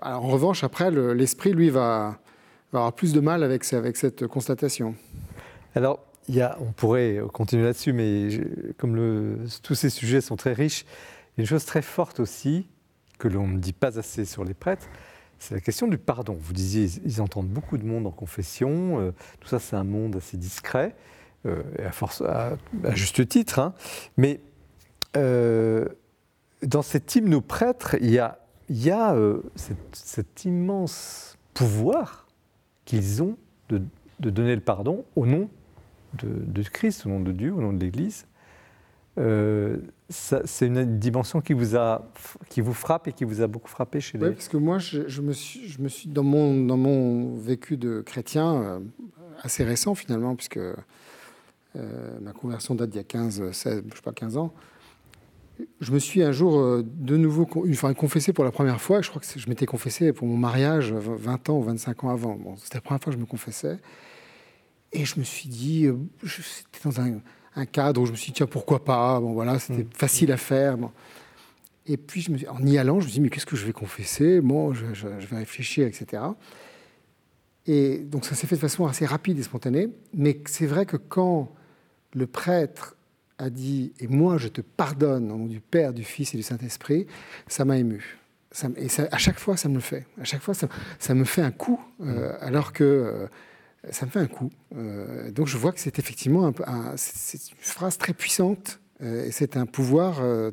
Alors, en revanche, après, l'esprit, lui, va, va, avoir plus de mal avec, avec cette constatation. Alors, on pourrait continuer là-dessus, mais comme tous ces sujets sont très riches, il y a une chose très forte aussi, que l'on ne dit pas assez sur les prêtres, c'est la question du pardon. Vous disiez, ils entendent beaucoup de monde en confession, euh, tout ça c'est un monde assez discret, euh, à, juste titre, hein. mais euh, dans cet hymne aux prêtres, il y a, cet, immense pouvoir qu'ils ont de, de donner le pardon au nom de, Christ, au nom de Dieu, au nom de l'Église, euh, c'est une dimension qui vous, a, qui vous frappe et qui vous a beaucoup frappé chez les... Oui, parce que moi, je, me, suis, je me suis, dans mon, dans mon vécu de chrétien, euh, assez récent finalement, puisque euh, ma conversion date d'il y a 15, 16, je sais pas, 15 ans, je me suis un jour de nouveau enfin, confessé pour la première fois. Je crois que je m'étais confessé pour mon mariage 20 ans ou 25 ans avant. Bon, C'était la première fois que je me confessais. Et je me suis dit, euh, c'était dans un, cadre où je me suis dit, tiens, pourquoi pas? Bon, voilà, c'était mm. facile à faire. Et puis, je me en y allant, je me suis dit, mais qu'est-ce que je vais confesser? Bon, je, vais réfléchir, etc. Et donc, ça s'est fait de façon assez rapide et spontanée. Mais c'est vrai que quand le prêtre a dit, et moi, je te pardonne au nom du Père, du Fils et du Saint-Esprit, ça m'a ému. et à chaque fois, ça me le fait. À chaque fois, ça, me fait un coup, euh, alors que... Euh, ça me fait un coup. Euh, donc je vois que c'est effectivement un, c'est une phrase très puissante euh, et c'est un pouvoir euh,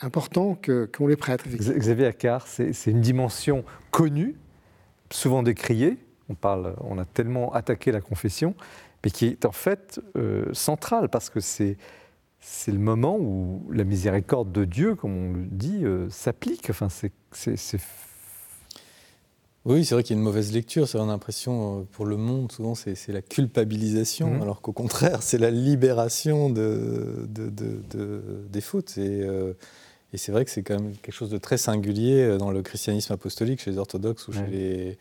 important qu'ont les prêtres. Xavier Accard, c'est une dimension connue, souvent décriée. On, parle, on a tellement attaqué la confession, mais qui est en fait centrale parce que c'est c'est le moment où la miséricorde de Dieu, comme on le dit, s'applique. Enfin, c'est oui, c'est vrai qu'il y a une mauvaise lecture. C'est l'impression, euh, pour le monde, souvent, c'est la culpabilisation, mhm. alors qu'au contraire, c'est la libération de, des fautes. Euh, et, c'est vrai que c'est quand même quelque chose de très singulier euh, dans le christianisme apostolique, chez les orthodoxes ou chez, les,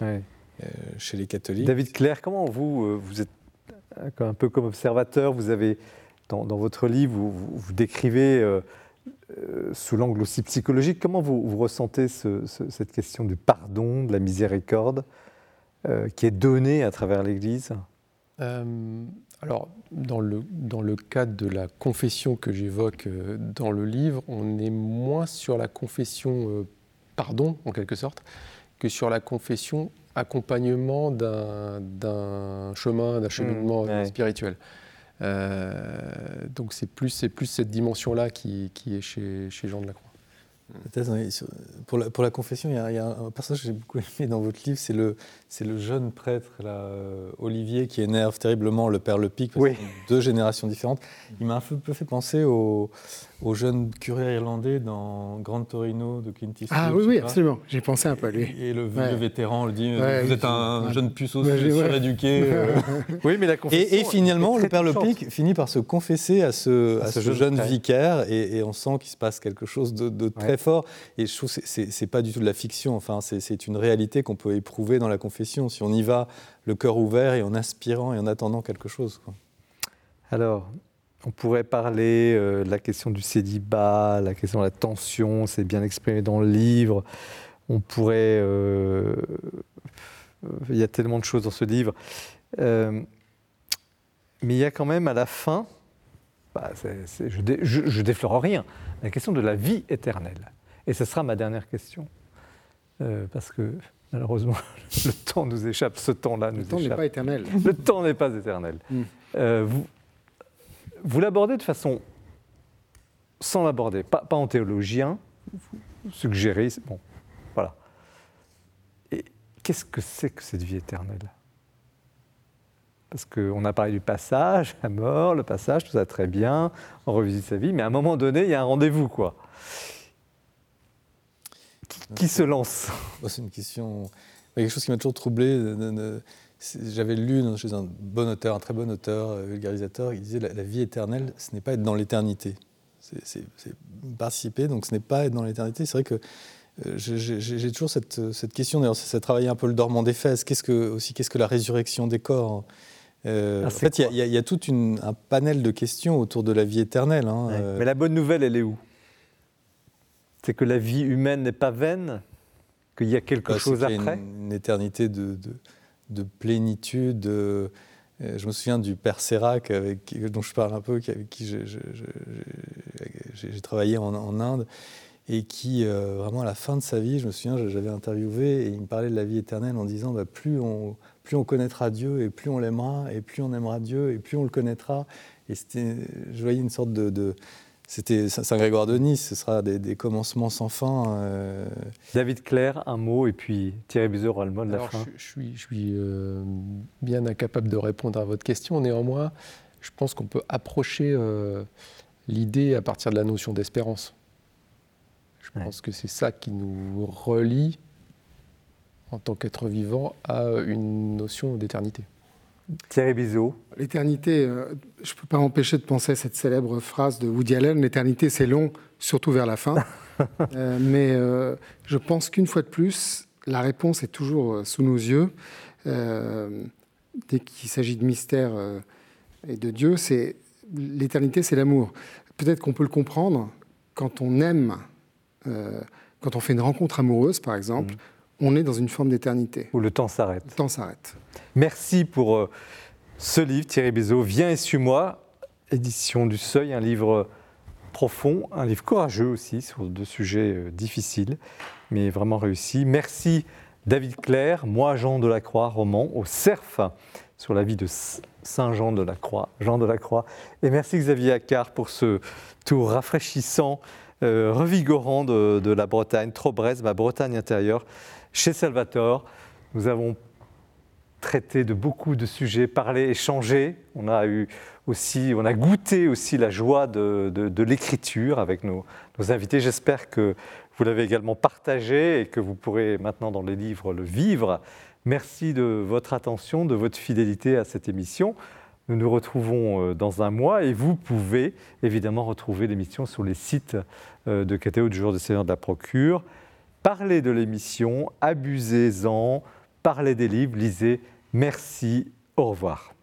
chez les catholiques. David Claire, comment vous, vous êtes un peu comme observateur, vous avez, dans, votre livre, vous, décrivez sous l'angle aussi psychologique. Comment vous, ressentez cette question du pardon, de la miséricorde qui est donnée à travers l'Église? Alors, dans le, dans le cadre de la confession que j'évoque dans le livre, on est moins sur la confession pardon, en quelque sorte, que sur la confession accompagnement d'un chemin, d'un cheminement mmh, spirituel. Euh, donc c'est plus, plus cette dimension-là qui, qui, est chez, chez Jean de la Croix. Pour la, pour la confession, il y, a, il y, a, un personnage que j'ai beaucoup aimé dans votre livre, c'est le, c'est le jeune prêtre là, euh, Olivier qui énerve terriblement le père Le Pic, oui. deux générations différentes. Il m'a un peu fait penser au, au jeune curé irlandais dans Grand Torino de Clint Eastwood. Ah oui, oui, absolument. J'ai pensé un peu à lui. Et le vieux vétéran le dit Vous êtes un jeune puceau suréduqué. [LAUGHS] Euh. oui, mais la confession. Et, finalement, le père Le Pic finit par se confesser à ce, à ce, jeune, vicaire et, on sent qu'il se passe quelque chose de, très fort. Et je trouve que c'est pas du tout de la fiction. Enfin, c'est une réalité qu'on peut éprouver dans la confession si on y va le cœur ouvert et en aspirant et en attendant quelque chose. Alors, on pourrait parler euh, de la question du célibat, la question de la tension, c'est bien exprimé dans le livre. On pourrait. Euh, il y a tellement de choses dans ce livre. Euh, mais il y a quand même à la fin, bah, je, ne déflore rien, la question de la vie éternelle. Et ce sera ma dernière question. parce que malheureusement, [LAUGHS] le temps nous échappe, ce temps-là nous échappe. Le temps n'est pas éternel. Le temps n'est pas éternel. Mm. vous, vous l'abordez de façon sans l'aborder, pas, en théologien, vous suggérez, bon, voilà. Et qu'est-ce que c'est que cette vie éternelle? Parce qu'on a parlé du passage, la mort, le passage, tout ça très bien, on revisite sa vie, mais à un moment donné, il y a un rendez-vous, quoi. Qui, se lance? [LAUGHS] C'est une question. Quelque chose qui m'a toujours troublé. J'avais lu chez un bon auteur, un très bon auteur, euh, vulgarisateur, il disait la, la vie éternelle, ce n'est pas être dans l'éternité. C'est participer, donc ce n'est pas être dans l'éternité. C'est vrai que euh, j'ai toujours cette, cette question, d'ailleurs, ça, travaillé un peu le dormant des fesses. Qu'est-ce que, aussi, qu'est-ce que la résurrection des corps? Euh, ah, En fait, il y, y, a tout un panel de questions autour de la vie éternelle. Hein, Mais la bonne nouvelle, elle est où? C'est que la vie humaine n'est pas vaine Qu'il y a quelque bah, chose après une, une éternité de, de de plénitude. Euh, je me souviens du père Sérac, avec, dont je parle un peu, avec qui j'ai travaillé en, Inde, et qui, euh, vraiment, à la fin de sa vie, je me souviens, j'avais interviewé, et il me parlait de la vie éternelle en disant bah, plus, on, plus on connaîtra Dieu, et plus on l'aimera, et plus on aimera Dieu, et plus on le connaîtra. Et je voyais une sorte de c'était Saint-Grégoire de Nice, ce sera des, commencements sans fin. Euh. David Claire, un mot, et puis Thierry Buzot aura le mot de la fin. Je, suis, je suis euh, bien incapable de répondre à votre question. Néanmoins, je pense qu'on peut approcher euh, l'idée à partir de la notion d'espérance. Je pense que c'est ça qui nous relie en tant qu'être vivant à une notion d'éternité. Thierry Bizot. L'éternité, euh, je ne peux pas empêcher de penser à cette célèbre phrase de Woody Allen, l'éternité c'est long, surtout vers la fin. [LAUGHS] Euh, mais euh, je pense qu'une fois de plus, la réponse est toujours sous nos yeux. dès qu'il s'agit de mystère et de Dieu, c'est l'éternité, c'est l'amour. Peut-être qu'on peut le comprendre quand on aime, quand on fait une rencontre amoureuse, par exemple, mm. On est dans une forme d'éternité. Où le temps s'arrête. Le temps s'arrête. Merci pour euh, ce livre, Thierry Bézot. Viens et suis-moi, édition du Seuil, un livre profond, un livre courageux aussi sur deux sujets euh, difficiles, mais vraiment réussi. Merci David Claire, moi Jean de la Croix, roman au CERF sur la vie de Saint Jean de la Croix, Jean de la Croix. Et merci Xavier Accard pour ce tour rafraîchissant, euh, revigorant de, de, la Bretagne, Trobrez, ma Bretagne intérieure, chez Salvatore. Nous avons traité de beaucoup de sujets, parlé, échangé. On a eu aussi, on a goûté aussi la joie de, l'écriture avec nos, invités. J'espère que vous l'avez également partagé et que vous pourrez maintenant dans les livres le vivre. Merci de votre attention, de votre fidélité à cette émission. Nous nous retrouvons euh, dans un mois et vous pouvez évidemment retrouver l'émission sur les sites euh, de KTO du jour de Seigneur de la Procure. Parlez de l'émission, abusez-en, parlez des livres, lisez. Merci, au revoir.